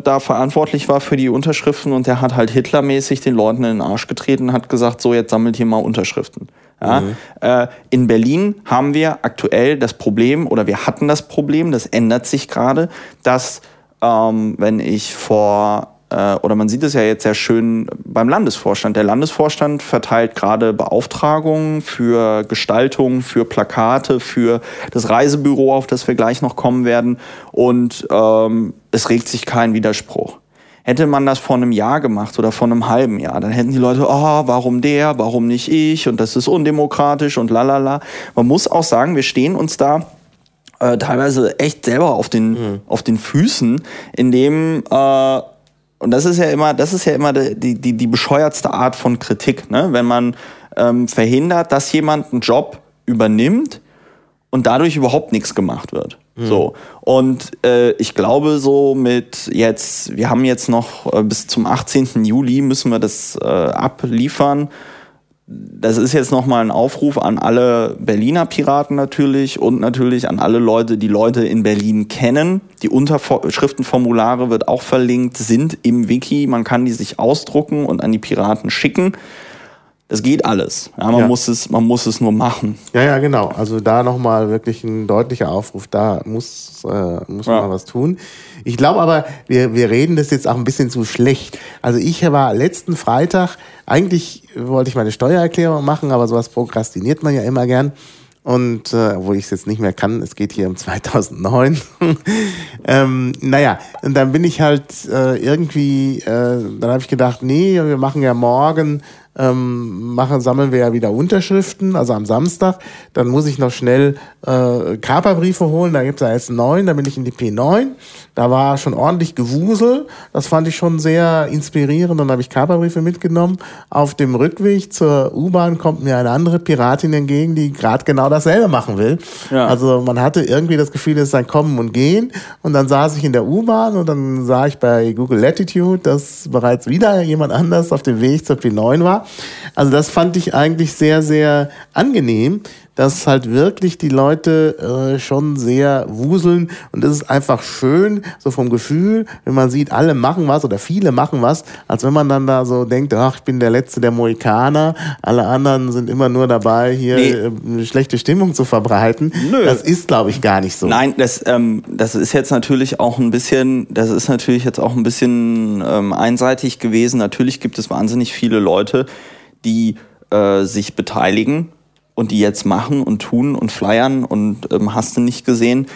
da verantwortlich war für die Unterschriften und der hat halt Hitlermäßig den Leuten in den Arsch getreten und hat gesagt, so jetzt sammelt hier mal Unterschriften. Ja? Äh, in Berlin haben wir aktuell das Problem oder wir hatten das Problem, das ändert sich gerade, dass ähm, wenn ich vor äh, oder man sieht es ja jetzt sehr schön beim Landesvorstand. Der Landesvorstand verteilt gerade Beauftragungen für Gestaltung, für Plakate, für das Reisebüro, auf das wir gleich noch kommen werden. Und ähm, es regt sich kein Widerspruch. Hätte man das vor einem Jahr gemacht oder vor einem halben Jahr, dann hätten die Leute, oh, warum der, warum nicht ich und das ist undemokratisch und lalala. Man muss auch sagen, wir stehen uns da äh, teilweise echt selber auf den, auf den Füßen, indem äh, und das ist ja immer, das ist ja immer die, die, die bescheuertste Art von Kritik, ne? wenn man ähm, verhindert, dass jemand einen Job übernimmt und dadurch überhaupt nichts gemacht wird. So. Und äh, ich glaube, so mit jetzt, wir haben jetzt noch äh, bis zum 18. Juli müssen wir das äh, abliefern. Das ist jetzt nochmal ein Aufruf an alle Berliner Piraten natürlich und natürlich an alle Leute, die Leute in Berlin kennen. Die Unterschriftenformulare wird auch verlinkt, sind im Wiki. Man kann die sich ausdrucken und an die Piraten schicken. Das geht alles. Ja, man, Ja. Muss es, man muss es nur machen. Ja, ja, genau. Also da nochmal wirklich ein deutlicher Aufruf. Da muss, äh, muss Ja. man was tun. Ich glaube aber, wir, wir reden das jetzt auch ein bisschen zu schlecht. Also ich war letzten Freitag, eigentlich wollte ich meine Steuererklärung machen, aber sowas prokrastiniert man ja immer gern. Und äh, obwohl ich es jetzt nicht mehr kann, es geht hier um 2009. ähm, naja, und dann bin ich halt äh, irgendwie, äh, dann habe ich gedacht, nee, wir machen ja morgen, ähm, machen, sammeln wir ja wieder Unterschriften, also am Samstag. Dann muss ich noch schnell äh, Kaperbriefe holen, da gibt's ja jetzt neuen, da bin ich in die P9. Da war schon ordentlich Gewusel. Das fand ich schon sehr inspirierend. Dann habe ich Kaperbriefe mitgenommen. Auf dem Rückweg zur U-Bahn kommt mir eine andere Piratin entgegen, die gerade genau dasselbe machen will. Ja. Also man hatte irgendwie das Gefühl, es ist ein Kommen und Gehen. Und dann saß ich in der U-Bahn und dann sah ich bei Google Latitude, dass bereits wieder jemand anders auf dem Weg zur P9 war. Also das fand ich eigentlich sehr, sehr angenehm, dass halt wirklich die Leute äh, schon sehr wuseln und das ist einfach schön, so vom Gefühl, wenn man sieht, alle machen was oder viele machen was, als wenn man dann da so denkt, ach, ich bin der Letzte der Mohikaner, alle anderen sind immer nur dabei, hier Nee. äh, eine schlechte Stimmung zu verbreiten. Nö. Das ist, glaube ich, gar nicht so. Nein, das, ähm, das ist jetzt natürlich auch ein bisschen, das ist natürlich jetzt auch ein bisschen ähm, einseitig gewesen. Natürlich gibt es wahnsinnig viele Leute, die äh, sich beteiligen und die jetzt machen und tun und flyern und ähm, hast du nicht gesehen.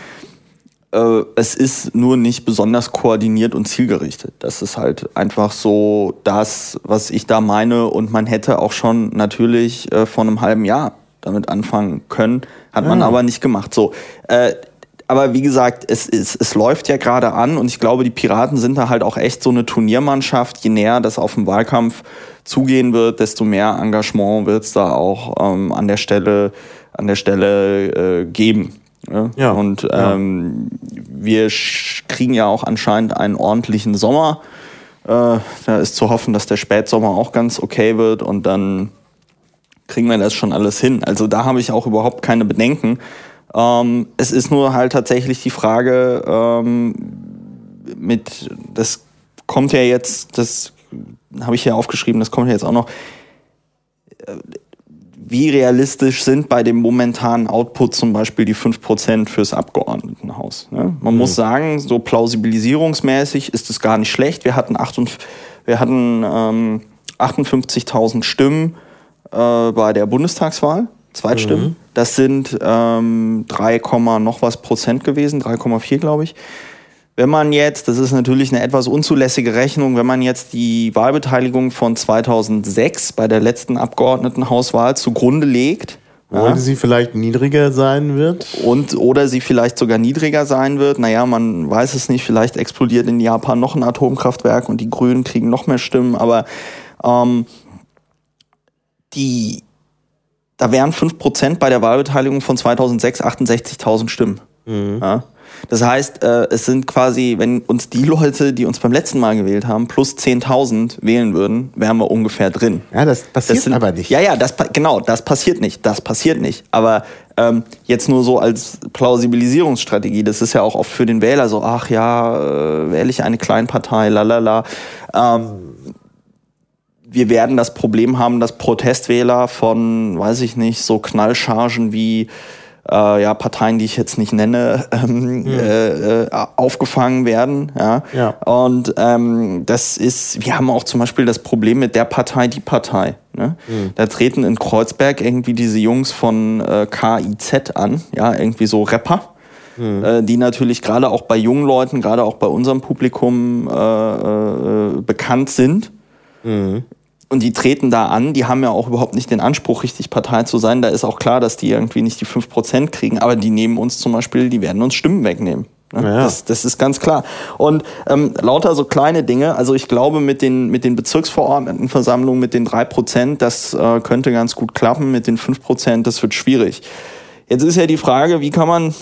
Äh, es ist nur nicht besonders koordiniert und zielgerichtet. Das ist halt einfach so das, was ich da meine. Und man hätte auch schon natürlich äh, vor einem halben Jahr damit anfangen können, hat man Ah. aber nicht gemacht. So, äh, aber wie gesagt, es, es, es läuft ja gerade an und ich glaube, die Piraten sind da halt auch echt so eine Turniermannschaft. Je näher das auf den Wahlkampf zugehen wird, desto mehr Engagement wird es da auch ähm, an der Stelle, an der Stelle äh, geben. Ja? Ja, Und ja. ähm, wir sch- kriegen ja auch anscheinend einen ordentlichen Sommer. Äh, da ist zu hoffen, dass der Spätsommer auch ganz okay wird und dann kriegen wir das schon alles hin. Also da habe ich auch überhaupt keine Bedenken. Ähm, es ist nur halt tatsächlich die Frage ähm, mit, das kommt ja jetzt, das habe ich ja aufgeschrieben, das kommt ja jetzt auch noch. Wie realistisch sind bei dem momentanen Output zum Beispiel die 5% fürs Abgeordnetenhaus? Ne? Man muss sagen, so plausibilisierungsmäßig ist es gar nicht schlecht. Wir hatten, 58 wir hatten ähm, 58.000 Stimmen äh, bei der Bundestagswahl, Zweitstimmen. Das sind ähm, 3, Komma noch was Prozent gewesen, 3,4 glaube ich. wenn man jetzt, das ist natürlich eine etwas unzulässige Rechnung, wenn man jetzt die Wahlbeteiligung von 2006 bei der letzten Abgeordnetenhauswahl zugrunde legt, oder ja. sie vielleicht niedriger sein wird. Und oder sie vielleicht sogar niedriger sein wird. Naja, man weiß es nicht, vielleicht explodiert in Japan noch ein Atomkraftwerk und die Grünen kriegen noch mehr Stimmen, aber ähm, die, da wären 5% bei der Wahlbeteiligung von 2006 68.000 Stimmen. Mhm. Ja? Das heißt, äh, es sind quasi, wenn uns die Leute, die uns beim letzten Mal gewählt haben, plus 10.000 wählen würden, wären wir ungefähr drin. Ja, das passiert das sind, aber nicht. Ja, ja, das, genau, das passiert nicht. Das passiert nicht. Aber ähm, jetzt nur so als Plausibilisierungsstrategie, das ist ja auch oft für den Wähler so, ach ja, äh, wähle ich eine Kleinpartei, lalala. Ähm, wir werden das Problem haben, dass Protestwähler von, weiß ich nicht, so Knallchargen wie äh, ja, Parteien, die ich jetzt nicht nenne, ähm, mhm. äh, aufgefangen werden. Ja. ja. Und ähm, das ist, wir haben auch zum Beispiel das Problem mit der Partei, die Partei. Ne? Mhm. Da treten in Kreuzberg irgendwie diese Jungs von äh, KIZ an, ja, irgendwie so Rapper. Mhm. Äh, die natürlich gerade auch bei jungen Leuten, gerade auch bei unserem Publikum äh, äh, bekannt sind. Mhm. Und die treten da an, die haben ja auch überhaupt nicht den Anspruch, richtig Partei zu sein. Da ist auch klar, dass die irgendwie nicht die 5% kriegen, aber die nehmen uns zum Beispiel, die werden uns Stimmen wegnehmen. Ne? Ja. Das, das ist ganz klar. Und ähm, lauter so kleine Dinge, also ich glaube mit den, mit den Bezirksverordnetenversammlungen, mit den 3%, das äh, könnte ganz gut klappen, mit den 5%, das wird schwierig. Jetzt ist ja die Frage, wie kann man,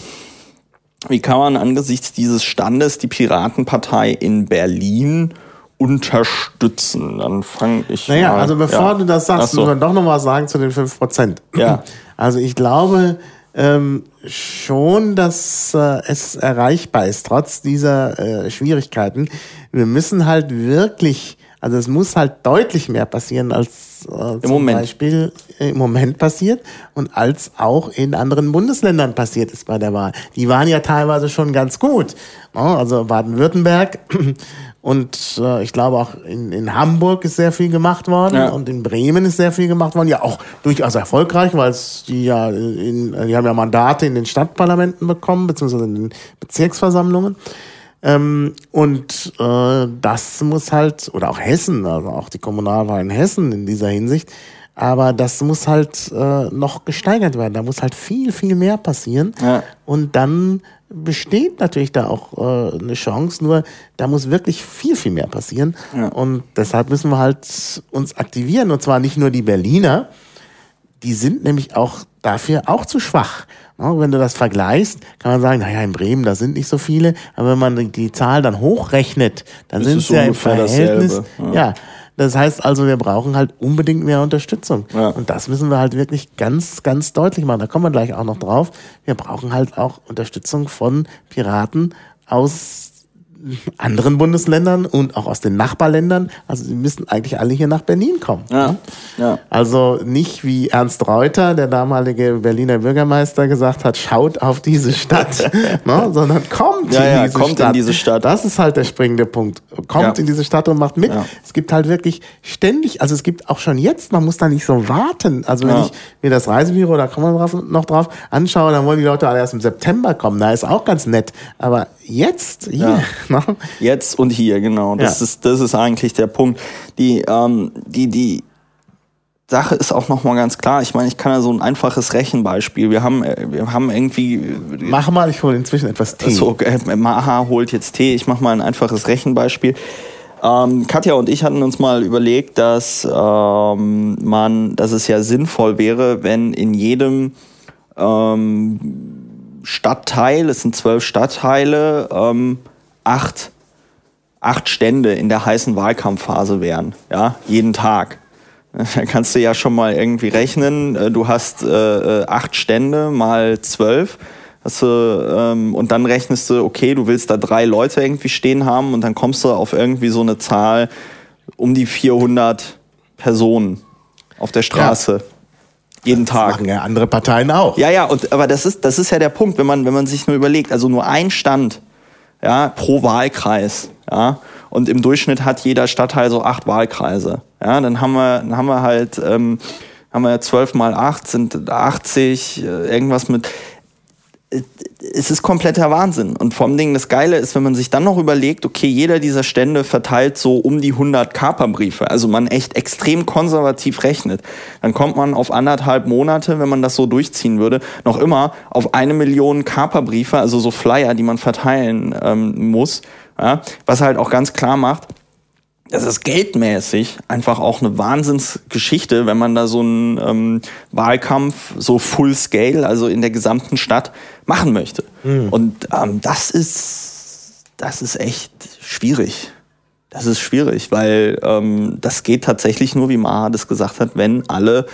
wie kann man angesichts dieses Standes die Piratenpartei in Berlin unterstützen? Dann fange ich Naja, mal, also bevor ja. du das sagst, so. müssen wir doch noch mal sagen zu den 5%. Ja. Also ich glaube ähm, schon, dass äh, es erreichbar ist, trotz dieser äh, Schwierigkeiten. Wir müssen halt wirklich, also es muss halt deutlich mehr passieren, als äh, Im zum Moment. Beispiel im Moment passiert und als auch in anderen Bundesländern passiert ist bei der Wahl. Die waren ja teilweise schon ganz gut. Also Baden-Württemberg und äh, ich glaube auch in, in Hamburg ist sehr viel gemacht worden ja. und in Bremen ist sehr viel gemacht worden. Ja, auch durchaus erfolgreich, weil es die ja in, die haben ja Mandate in den Stadtparlamenten bekommen, beziehungsweise in den Bezirksversammlungen. Ähm, und äh, das muss halt, oder auch Hessen, also auch die Kommunalwahl in Hessen in dieser Hinsicht, aber das muss halt äh, noch gesteigert werden. Da muss halt viel, viel mehr passieren. Ja. Und dann besteht natürlich da auch äh, eine Chance, nur da muss wirklich viel, viel mehr passieren. Ja. Und deshalb müssen wir halt uns aktivieren. Und zwar nicht nur die Berliner, die sind nämlich auch dafür auch zu schwach. wenn du das vergleichst, kann man sagen, naja, in Bremen, da sind nicht so viele, aber wenn man die Zahl dann hochrechnet, dann sind es ja im Verhältnis, ja. ja. Das heißt also, wir brauchen halt unbedingt mehr Unterstützung. Ja. Und das müssen wir halt wirklich ganz, ganz deutlich machen. Da kommen wir gleich auch noch drauf. Wir brauchen halt auch Unterstützung von Piraten aus anderen Bundesländern und auch aus den Nachbarländern. Also sie müssen eigentlich alle hier nach Berlin kommen. Ja, ja. Also nicht wie Ernst Reuter, der damalige Berliner Bürgermeister, gesagt hat, schaut auf diese Stadt, ne? sondern kommt, ja, in, ja, diese kommt Stadt. in diese Stadt. Das ist halt der springende Punkt. Kommt in diese Stadt und macht mit. Es gibt halt wirklich ständig, also es gibt auch schon jetzt, man muss da nicht so warten. Also wenn ich mir das Reisebüro, da kommen wir noch drauf, anschaue, dann wollen die Leute alle erst im September kommen. Da ist auch ganz nett. Aber jetzt, hier, Ne? Jetzt und hier, genau. Das, ja. ist, das ist eigentlich der Punkt. Die, ähm, die, die Sache ist auch nochmal ganz klar. Ich meine, ich kann ja so ein einfaches Rechenbeispiel. Wir haben, äh, wir haben irgendwie. Mach mal, ich hole inzwischen etwas Tee. So, äh, Maha holt jetzt Tee. Ich mache mal ein einfaches Rechenbeispiel. Ähm, Katja und ich hatten uns mal überlegt, dass ähm, man, dass es ja sinnvoll wäre, wenn in jedem ähm, Stadtteil, es sind zwölf Stadtteile, ähm, acht, acht Stände in der heißen Wahlkampfphase wären, ja, jeden Tag. Da kannst du ja schon mal irgendwie rechnen, äh, du hast äh, äh, acht Stände mal zwölf. Hast du, ähm, und dann rechnest du, okay, du willst da drei Leute irgendwie stehen haben und dann kommst du auf irgendwie so eine Zahl um die 400 Personen auf der Straße. Ja. Jeden das Tag. machen ja andere Parteien auch. Ja, ja, und, aber das ist, das ist ja der Punkt, wenn man, wenn man sich nur überlegt, also nur ein Stand ja, pro Wahlkreis. Ja, und im Durchschnitt hat jeder Stadtteil so acht Wahlkreise. Ja, dann haben wir, dann haben wir halt, ähm, haben wir zwölf mal acht sind 80, äh, irgendwas mit. Es ist kompletter Wahnsinn. Und vor Ding, das Geile ist, wenn man sich dann noch überlegt, okay, jeder dieser Stände verteilt so um die 100 Kaperbriefe, also man echt extrem konservativ rechnet, dann kommt man auf anderthalb Monate, wenn man das so durchziehen würde, noch immer auf eine Million Kaperbriefe, also so Flyer, die man verteilen ähm, muss, ja, was halt auch ganz klar macht, das ist geldmäßig einfach auch eine Wahnsinnsgeschichte, wenn man da so einen ähm, Wahlkampf so full scale, also in der gesamten Stadt machen möchte. Mhm. Und ähm, das ist, das ist echt schwierig. Das ist schwierig, weil ähm, das geht tatsächlich nur, wie Maha das gesagt hat, wenn alle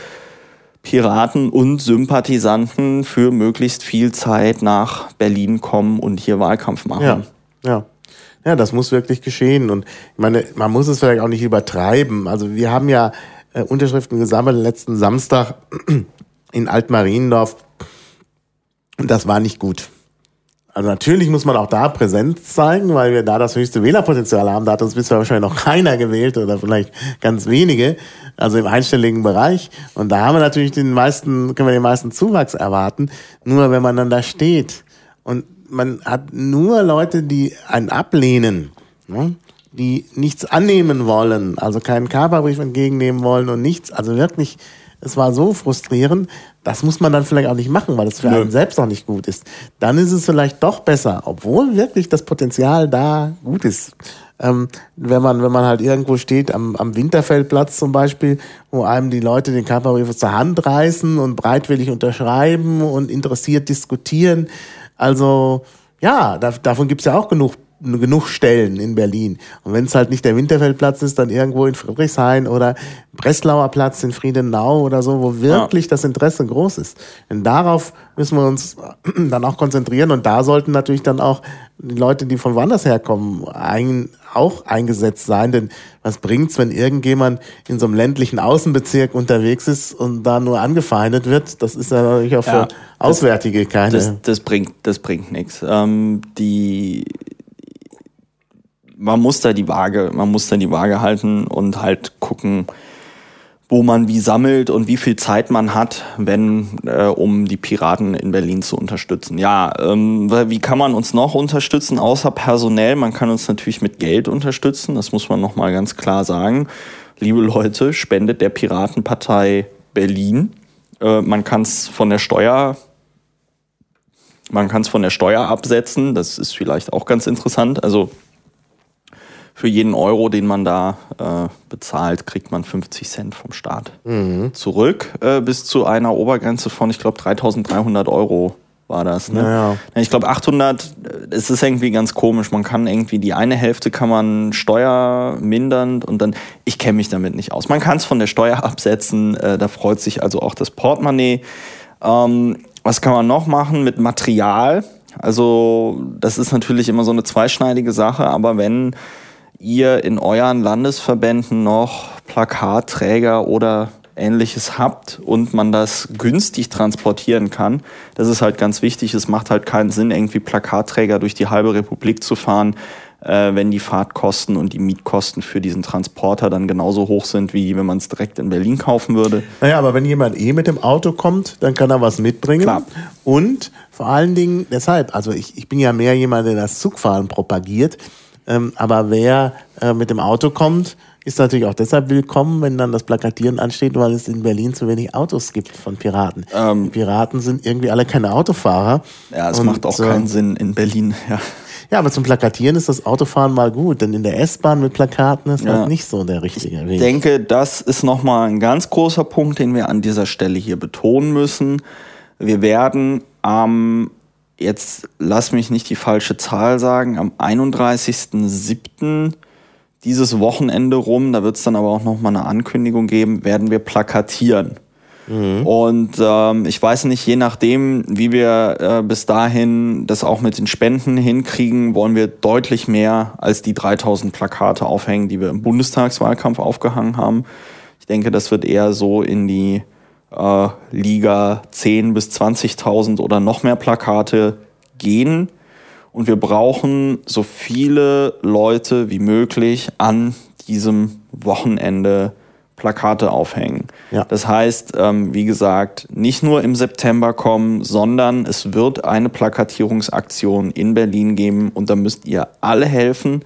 Piraten und Sympathisanten für möglichst viel Zeit nach Berlin kommen und hier Wahlkampf machen. Ja, ja. Ja, das muss wirklich geschehen. Und ich meine, man muss es vielleicht auch nicht übertreiben. Also wir haben ja äh, Unterschriften gesammelt letzten Samstag in Altmariendorf. Und das war nicht gut. Also natürlich muss man auch da Präsenz zeigen, weil wir da das höchste Wählerpotenzial haben. Da hat uns bisher wahrscheinlich noch keiner gewählt oder vielleicht ganz wenige, also im einstelligen Bereich. Und da haben wir natürlich den meisten, können wir den meisten Zuwachs erwarten. Nur wenn man dann da steht und man hat nur Leute, die einen ablehnen, ne? die nichts annehmen wollen, also keinen Kaperbrief entgegennehmen wollen und nichts. Also wirklich, es war so frustrierend, das muss man dann vielleicht auch nicht machen, weil es für Nö. einen selbst auch nicht gut ist. Dann ist es vielleicht doch besser, obwohl wirklich das Potenzial da gut ist. Ähm, wenn man wenn man halt irgendwo steht am, am Winterfeldplatz zum Beispiel, wo einem die Leute den Kaperbrief zur Hand reißen und breitwillig unterschreiben und interessiert diskutieren, also ja, da, davon gibt's ja auch genug genug Stellen in Berlin. Und wenn es halt nicht der Winterfeldplatz ist, dann irgendwo in Friedrichshain oder Breslauer Platz in Friedenau oder so, wo wirklich ja. das Interesse groß ist. Und darauf müssen wir uns dann auch konzentrieren und da sollten natürlich dann auch die Leute, die von woanders herkommen, ein, auch eingesetzt sein. Denn was bringt's, wenn irgendjemand in so einem ländlichen Außenbezirk unterwegs ist und da nur angefeindet wird? Das ist ja natürlich auch für ja, Auswärtige keine. Das, das bringt, das bringt nichts. Ähm, die man muss da die Waage, man muss da die Waage halten und halt gucken, wo man wie sammelt und wie viel Zeit man hat, wenn äh, um die Piraten in Berlin zu unterstützen. Ja, ähm, wie kann man uns noch unterstützen außer personell? Man kann uns natürlich mit Geld unterstützen. Das muss man noch mal ganz klar sagen. Liebe Leute, spendet der Piratenpartei Berlin. Äh, man kann es von der Steuer man kann es von der Steuer absetzen. Das ist vielleicht auch ganz interessant. Also für jeden Euro, den man da äh, bezahlt, kriegt man 50 Cent vom Staat mhm. zurück, äh, bis zu einer Obergrenze von, ich glaube, 3300 Euro war das. Ne? Naja. Ich glaube 800, äh, es ist irgendwie ganz komisch. Man kann irgendwie die eine Hälfte kann man steuermindernd und dann, ich kenne mich damit nicht aus. Man kann es von der Steuer absetzen, äh, da freut sich also auch das Portemonnaie. Ähm, was kann man noch machen mit Material? Also das ist natürlich immer so eine zweischneidige Sache, aber wenn ihr in euren Landesverbänden noch Plakatträger oder ähnliches habt und man das günstig transportieren kann. Das ist halt ganz wichtig. Es macht halt keinen Sinn, irgendwie Plakatträger durch die halbe Republik zu fahren, äh, wenn die Fahrtkosten und die Mietkosten für diesen Transporter dann genauso hoch sind, wie wenn man es direkt in Berlin kaufen würde. Naja, aber wenn jemand eh mit dem Auto kommt, dann kann er was mitbringen. Klar. Und vor allen Dingen deshalb, also ich, ich bin ja mehr jemand, der das Zugfahren propagiert. Ähm, aber wer äh, mit dem Auto kommt, ist natürlich auch deshalb willkommen, wenn dann das Plakatieren ansteht, weil es in Berlin zu wenig Autos gibt von Piraten. Ähm, Piraten sind irgendwie alle keine Autofahrer. Ja, es macht auch keinen Sinn in Berlin, ja. Ja, aber zum Plakatieren ist das Autofahren mal gut, denn in der S-Bahn mit Plakaten ist ja. halt nicht so der richtige Weg. Ich denke, das ist nochmal ein ganz großer Punkt, den wir an dieser Stelle hier betonen müssen. Wir werden am jetzt lass mich nicht die falsche Zahl sagen, am 31.07. dieses Wochenende rum, da wird es dann aber auch nochmal eine Ankündigung geben, werden wir plakatieren. Mhm. Und ähm, ich weiß nicht, je nachdem, wie wir äh, bis dahin das auch mit den Spenden hinkriegen, wollen wir deutlich mehr als die 3000 Plakate aufhängen, die wir im Bundestagswahlkampf aufgehangen haben. Ich denke, das wird eher so in die äh, Liga 10 bis 20.000 oder noch mehr Plakate gehen. Und wir brauchen so viele Leute wie möglich an diesem Wochenende Plakate aufhängen. Ja. Das heißt, ähm, wie gesagt, nicht nur im September kommen, sondern es wird eine Plakatierungsaktion in Berlin geben und da müsst ihr alle helfen.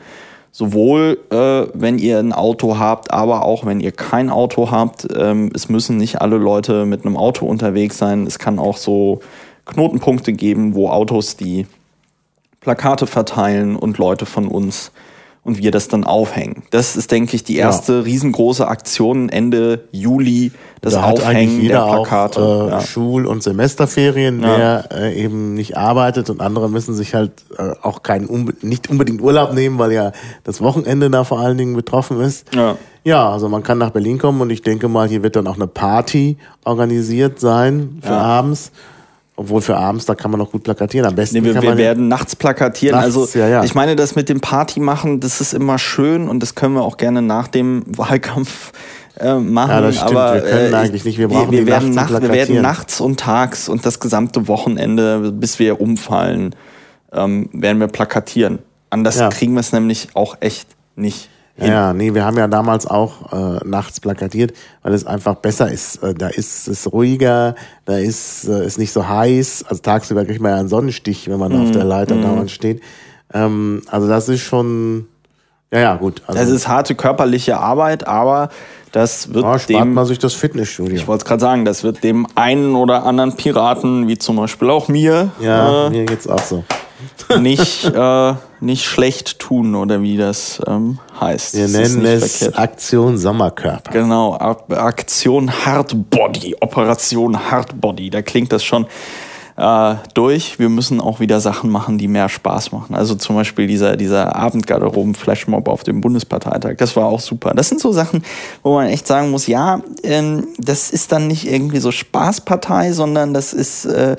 Sowohl äh, wenn ihr ein Auto habt, aber auch wenn ihr kein Auto habt. Ähm, es müssen nicht alle Leute mit einem Auto unterwegs sein. Es kann auch so Knotenpunkte geben, wo Autos die Plakate verteilen und Leute von uns und wir das dann aufhängen. Das ist, denke ich, die erste Ja. riesengroße Aktion Ende Juli, das da Aufhängen jeder der Plakate. auch äh, ja. Schul- und Semesterferien, Ja. der äh, eben nicht arbeitet und andere müssen sich halt äh, auch keinen unbe nicht unbedingt Urlaub nehmen, weil ja das Wochenende da vor allen Dingen betroffen ist. Ja. Ja, also man kann nach Berlin kommen und ich denke mal, hier wird dann auch eine Party organisiert sein für Ja. abends. Obwohl für abends, da kann man noch gut plakatieren. Am besten Nee, wir, wir werden nachts plakatieren. Nachts, also ja, ja. ich meine, das mit dem Party machen, das ist immer schön und das können wir auch gerne nach dem Wahlkampf äh, machen. Ja, das stimmt. Aber Wir können äh, eigentlich nicht. Wir brauchen wir, die werden nachts zum nacht, wir werden nachts und tags und das gesamte Wochenende, bis wir umfallen, ähm, werden wir plakatieren. Anders Ja. kriegen wir es nämlich auch echt nicht. Ja, ja, nee, wir haben ja damals auch äh, nachts plakatiert, weil es einfach besser ist. Äh, da ist es ruhiger, da ist es ist nicht so heiß. Also tagsüber kriegt man ja einen Sonnenstich, wenn man Mhm, auf der Leiter dauernd steht. Ähm, also das ist schon, ja, ja, gut. Also, Das ist harte körperliche Arbeit, aber das wird ja, spart dem man sich das Fitnessstudio. Ich wollte es gerade sagen, das wird dem einen oder anderen Piraten, wie zum Beispiel auch mir, ja, äh, mir geht's auch so. nicht, äh, nicht schlecht tun oder wie das ähm, heißt. Wir Das nennen es verkehrt. Aktion Sommerkörper. Genau, Ak- Aktion Hardbody, Operation Hardbody, da klingt das schon äh, durch. Wir müssen auch wieder Sachen machen, die mehr Spaß machen. Also zum Beispiel dieser, dieser Abendgarderoben-Flashmob auf dem Bundesparteitag, das war auch super. Das sind so Sachen, wo man echt sagen muss, ja, ähm, das ist dann nicht irgendwie so Spaßpartei, sondern das ist äh,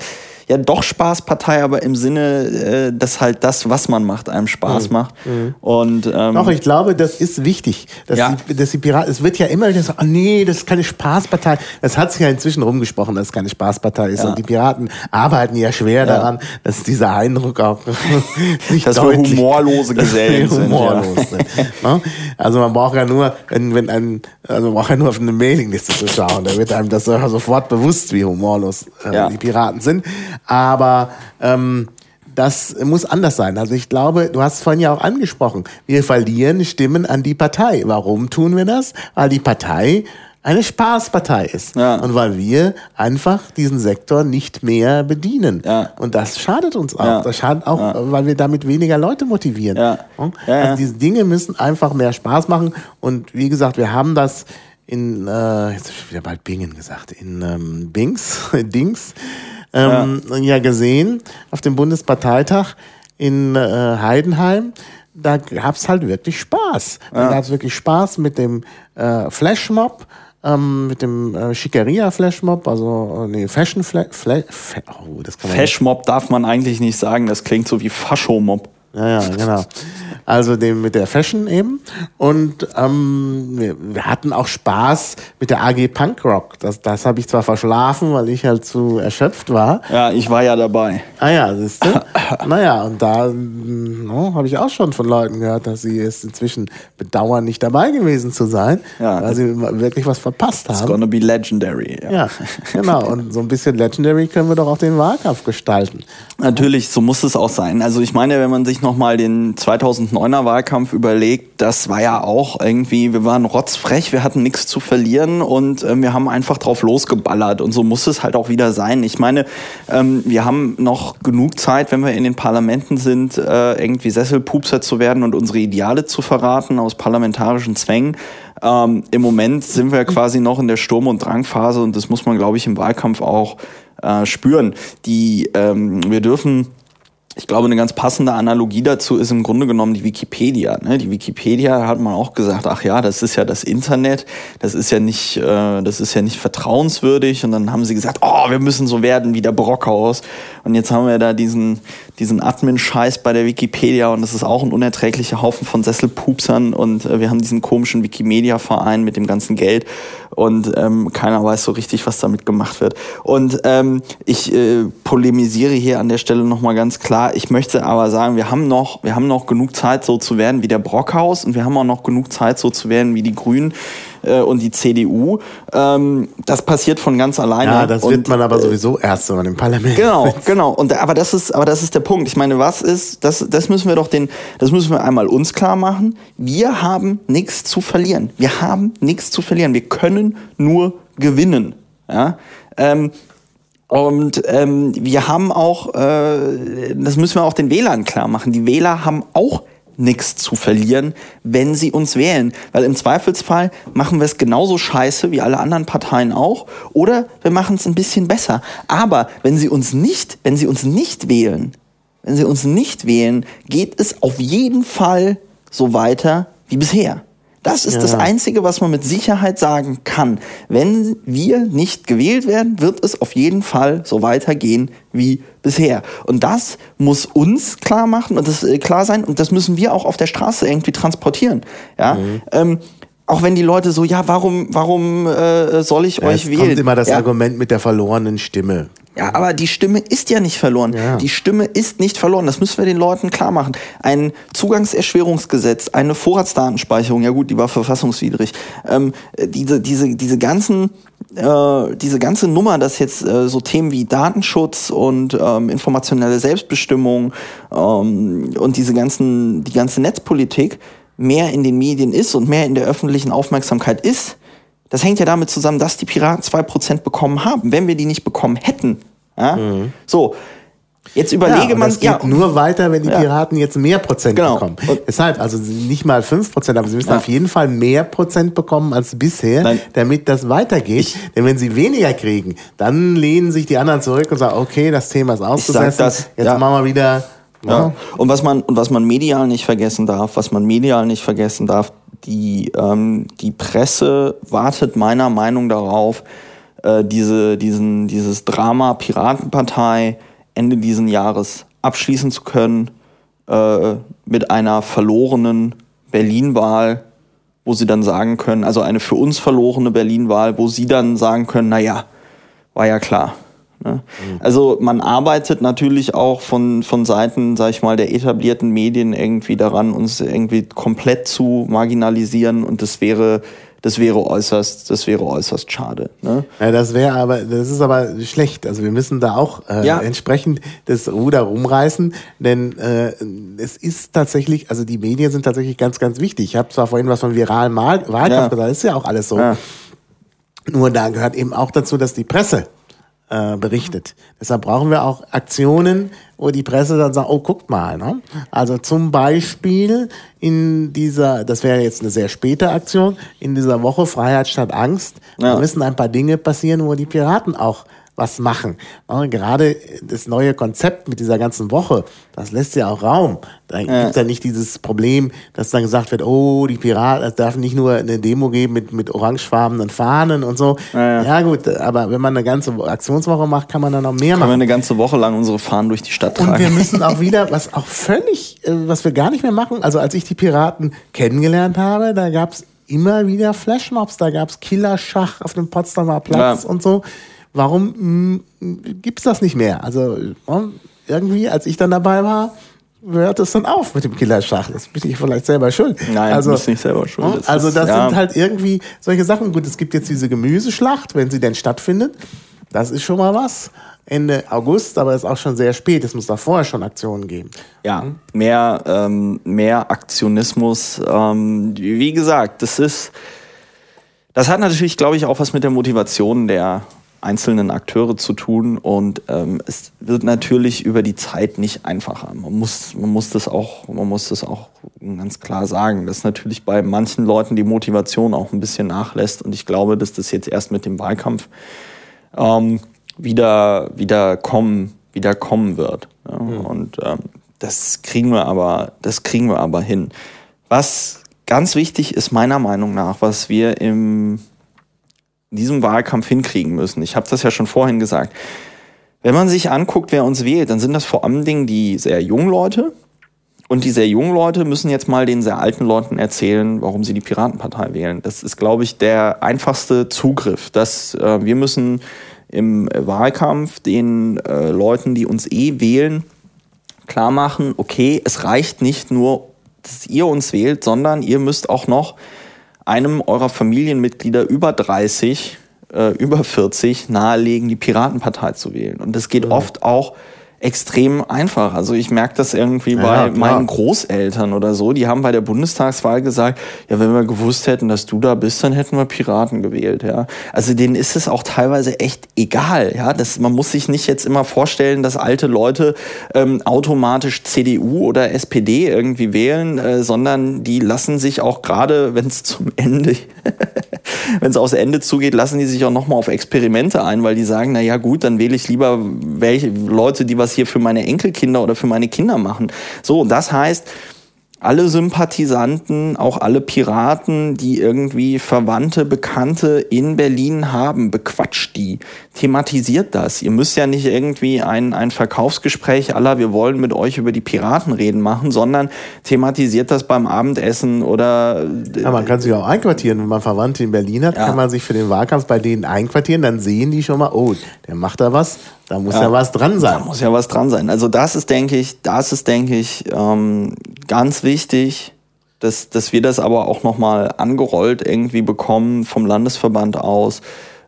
ja doch Spaßpartei, aber im Sinne, äh, dass halt das, was man macht, einem Spaß macht. Und ähm, Doch, ich glaube, das ist wichtig, dass, Ja. die, dass die Piraten, es wird ja immer wieder so, oh nee, das ist keine Spaßpartei. Das hat sich ja inzwischen rumgesprochen, dass es keine Spaßpartei ist. Ja. Und die Piraten arbeiten ja schwer daran, dass dieser Eindruck auch nicht Dass wir deutlich, humorlose dass wir Gesellen sind, humorlos ja. sind. Ne? Also man braucht ja nur, wenn, wenn ein, also man braucht ja nur auf eine Mailingliste zu schauen, da wird einem das so- sofort bewusst, wie humorlos äh, Ja. die Piraten sind. Aber ähm, das muss anders sein. Also ich glaube, du hast es vorhin ja auch angesprochen, wir verlieren Stimmen an die Partei. Warum tun wir das? Weil die Partei eine Spaßpartei ist. Ja. Und weil wir einfach diesen Sektor nicht mehr bedienen. Ja. Und das schadet uns auch. Ja. Das schadet auch, weil wir damit weniger Leute motivieren. Also diese Dinge müssen einfach mehr Spaß machen. Und wie gesagt, wir haben das in, äh, jetzt hab ich wieder bald Bingen gesagt, in ähm, Bings, Dings, ähm, ja. gesehen auf dem Bundesparteitag in äh, Heidenheim. Da gab's halt wirklich Spaß. Da gab's wirklich Spaß mit dem äh, Flashmob. Ähm, mit dem äh, Schickeria-Flashmob, also äh, nee, Fashion Fla Fla Fa oh, Fashmob darf man eigentlich nicht sagen, das klingt so wie Faschomob. Ja, ja, genau. Also dem mit der Fashion eben. Und ähm, wir, hatten auch Spaß mit der AG Punkrock. Das, das habe ich zwar verschlafen, weil ich halt zu erschöpft war. Ja, ich war ja dabei. Ah ja, siehst du? naja, und da no, habe ich auch schon von Leuten gehört, dass sie es inzwischen bedauern, nicht dabei gewesen zu sein, Ja. weil sie wirklich was verpasst It's haben. gonna be legendary. Ja. Ja, genau. Und so ein bisschen Legendary können wir doch auch den Wahlkampf gestalten. Natürlich, so muss es auch sein. Also ich meine, wenn man sich nochmal den 2009er Wahlkampf überlegt, das war ja auch irgendwie, wir waren rotzfrech, wir hatten nichts zu verlieren und ähm, wir haben einfach drauf losgeballert und so muss es halt auch wieder sein. Ich meine, ähm, wir haben noch genug Zeit, wenn wir in den Parlamenten sind, äh, irgendwie Sesselpupser zu werden und unsere Ideale zu verraten aus parlamentarischen Zwängen. Ähm, Im Moment sind wir quasi noch in der Sturm- und Drangphase und das muss man, glaube ich, im Wahlkampf auch äh, spüren. Die, ähm, wir dürfen ich glaube, eine ganz passende Analogie dazu ist im Grunde genommen die Wikipedia. Ne? Die Wikipedia hat man auch gesagt, ach ja, das ist ja das Internet, das ist ja nicht, äh, das ist ja nicht vertrauenswürdig. Und dann haben sie gesagt, oh, wir müssen so werden wie der Brockhaus. Und jetzt haben wir da diesen, diesen Admin-Scheiß bei der Wikipedia und das ist auch ein unerträglicher Haufen von Sesselpupsern. Und äh, wir haben diesen komischen Wikimedia-Verein mit dem ganzen Geld und ähm, keiner weiß so richtig, was damit gemacht wird. Und ähm, ich äh, polemisiere hier an der Stelle nochmal ganz klar. Ich möchte aber sagen, wir haben noch, wir haben noch genug Zeit, so zu werden wie der Brockhaus und wir haben auch noch genug Zeit, so zu werden wie die Grünen. Äh, und die CDU. Ähm, das passiert von ganz alleine. Ja, das und, wird man aber sowieso erst, wenn man im Parlament Genau, sitzt. genau. Und aber das ist, aber das ist der Punkt. Ich meine, was ist, das, das müssen wir doch den, das müssen wir einmal uns klar machen. Wir haben nichts zu verlieren. Wir haben nichts zu verlieren. Wir können nur gewinnen. Ja. Ähm, und ähm, wir haben auch, äh, das müssen wir auch den Wählern klar machen. Die Wähler haben auch nichts zu verlieren, wenn sie uns wählen. Weil im Zweifelsfall machen wir es genauso scheiße wie alle anderen Parteien auch. Oder wir machen es ein bisschen besser. Aber wenn sie uns nicht, wenn sie uns nicht wählen, wenn sie uns nicht wählen, geht es auf jeden Fall so weiter wie bisher. Das ist Ja. das Einzige, was man mit Sicherheit sagen kann. Wenn wir nicht gewählt werden, wird es auf jeden Fall so weitergehen wie bisher. Und das muss uns klar machen und das äh, klar sein und das müssen wir auch auf der Straße irgendwie transportieren. Ja. Mhm. Ähm, auch wenn die Leute so, ja, warum, warum äh, soll ich Ja, euch es wählen? kommt immer das ja. Argument mit der verlorenen Stimme. Ja, aber die Stimme ist ja nicht verloren. Ja. Die Stimme ist nicht verloren. Das müssen wir den Leuten klar machen. Ein Zugangserschwerungsgesetz, eine Vorratsdatenspeicherung, ja gut, die war verfassungswidrig. Ähm, äh, diese, diese, diese ganzen, äh, diese ganze Nummer, dass jetzt äh, so Themen wie Datenschutz und ähm, informationelle Selbstbestimmung ähm, und diese ganzen, die ganze Netzpolitik mehr in den Medien ist und mehr in der öffentlichen Aufmerksamkeit ist, das hängt ja damit zusammen, dass die Piraten 2% bekommen haben. Wenn wir die nicht bekommen hätten, ja? so, jetzt überlege und man, geht ja, nur weiter, wenn die Ja. Piraten jetzt mehr Prozent Genau. bekommen. Und- Deshalb, also nicht mal 5 Prozent, aber sie müssen Ja. auf jeden Fall mehr Prozent bekommen als bisher, Nein. damit das weitergeht. Denn wenn sie weniger kriegen, dann lehnen sich die anderen zurück und sagen, okay, das Thema ist ausgesessen, das, jetzt ja. machen wir wieder. Ja. Und was man und was man medial nicht vergessen darf, was man medial nicht vergessen darf, die ähm, die Presse wartet meiner Meinung darauf, äh, diese diesen dieses Drama Piratenpartei Ende diesen Jahres abschließen zu können äh, mit einer verlorenen Berlin-Wahl, wo sie dann sagen können, also eine für uns verlorene Berlin-Wahl, wo sie dann sagen können, na ja, war ja klar. Ne? Also man arbeitet natürlich auch von, von Seiten, sag ich mal, der etablierten Medien irgendwie daran, uns irgendwie komplett zu marginalisieren und das wäre, das wäre äußerst, das wäre äußerst schade. Ne? Ja, das wäre aber, das ist aber schlecht. Also wir müssen da auch äh, Ja. entsprechend das Ruder rumreißen, denn äh, es ist tatsächlich, also die Medien sind tatsächlich ganz, ganz wichtig. Ich habe zwar vorhin was von viralen Wahl Wahlkampf Ja. gesagt, das ist ja auch alles so. Ja. Nur da gehört eben auch dazu, dass die Presse äh, berichtet. Deshalb brauchen wir auch Aktionen, wo die Presse dann sagt, oh, guckt mal. Ne? Also zum Beispiel in dieser, das wäre jetzt eine sehr späte Aktion, in dieser Woche Freiheit statt Angst, Ja. da müssen ein paar Dinge passieren, wo die Piraten auch was machen. Ja, gerade das neue Konzept mit dieser ganzen Woche, das lässt ja auch Raum. Da Ja. gibt's ja nicht dieses Problem, dass dann gesagt wird, oh, die Piraten, es darf nicht nur eine Demo geben mit, mit orangefarbenen Fahnen und so. Ja, ja. gut, aber wenn man eine ganze Aktionswoche macht, kann man dann noch mehr Können wir machen. eine ganze Woche lang unsere Fahnen durch die Stadt Und wir tragen. müssen auch wieder, was auch völlig, äh, was wir gar nicht mehr machen, also als ich die Piraten kennengelernt habe, da gab's immer wieder Flashmobs, da gab's Killerschach auf dem Potsdamer Platz Ja. und so. Warum mh, gibt's das nicht mehr? Also irgendwie, als ich dann dabei war, hört es dann auf mit dem Killerschach. Das bin ich vielleicht selber schuld. Nein, also, du bist nicht selber schuld. ja, Das Also ist- das ja. sind halt irgendwie solche Sachen. Gut, es gibt jetzt diese Gemüseschlacht, wenn sie denn stattfindet. Das ist schon mal was. Ende August, aber ist auch schon sehr spät. Es muss da vorher schon Aktionen geben. Ja, mehr, ähm, mehr Aktionismus. Ähm, wie gesagt, das ist, das hat natürlich, glaube ich, auch was mit der Motivation der einzelnen Akteure zu tun und ähm, es wird natürlich über die Zeit nicht einfacher. Man muss, man muss das auch, man muss das auch ganz klar sagen, dass natürlich bei manchen Leuten die Motivation auch ein bisschen nachlässt und ich glaube, dass das jetzt erst mit dem Wahlkampf ähm, wieder, wieder kommen, wieder kommen wird. Ja? Und ähm, das kriegen wir aber, das kriegen wir aber hin. Was ganz wichtig ist meiner Meinung nach, was wir im, in diesem Wahlkampf hinkriegen müssen. Ich habe das ja schon vorhin gesagt. Wenn man sich anguckt, wer uns wählt, dann sind das vor allem Dingen die sehr jungen Leute. Und die sehr jungen Leute müssen jetzt mal den sehr alten Leuten erzählen, warum sie die Piratenpartei wählen. Das ist, glaube ich, der einfachste Zugriff. Dass äh, wir müssen im Wahlkampf den äh, Leuten, die uns eh wählen, klar machen, okay, es reicht nicht nur, dass ihr uns wählt, sondern ihr müsst auch noch einem eurer Familienmitglieder über 30, äh, über 40 nahelegen, die Piratenpartei zu wählen. Und das geht ja. oft auch extrem einfach. Also ich merke das irgendwie ja, bei klar. meinen Großeltern oder so. Die haben bei der Bundestagswahl gesagt, ja, wenn wir gewusst hätten, dass du da bist, dann hätten wir Piraten gewählt. Ja, also denen ist es auch teilweise echt egal. Ja, das, man muss sich nicht jetzt immer vorstellen, dass alte Leute ähm, automatisch CDU oder SPD irgendwie wählen, äh, sondern die lassen sich auch gerade, wenn es zum Ende, wenn es aufs Ende zugeht, lassen die sich auch noch mal auf Experimente ein, weil die sagen, na ja gut, dann wähle ich lieber welche Leute, die was hier für meine Enkelkinder oder für meine Kinder machen. So, das heißt, alle Sympathisanten, auch alle Piraten, die irgendwie Verwandte, Bekannte in Berlin haben, bequatscht die, thematisiert das. Ihr müsst ja nicht irgendwie ein, ein Verkaufsgespräch aller, wir wollen mit euch über die Piraten reden machen, sondern thematisiert das beim Abendessen oder... Ja, man kann sich auch einquartieren. Wenn man Verwandte in Berlin hat, ja. kann man sich für den Wahlkampf bei denen einquartieren, dann sehen die schon mal, oh, der macht da was, da muss ja, ja, was dran sein. Da muss ja was dran sein. Also das ist, denke ich, das ist, denke ich, ähm, ganz wichtig, dass, dass wir das aber auch nochmal angerollt irgendwie bekommen vom Landesverband aus.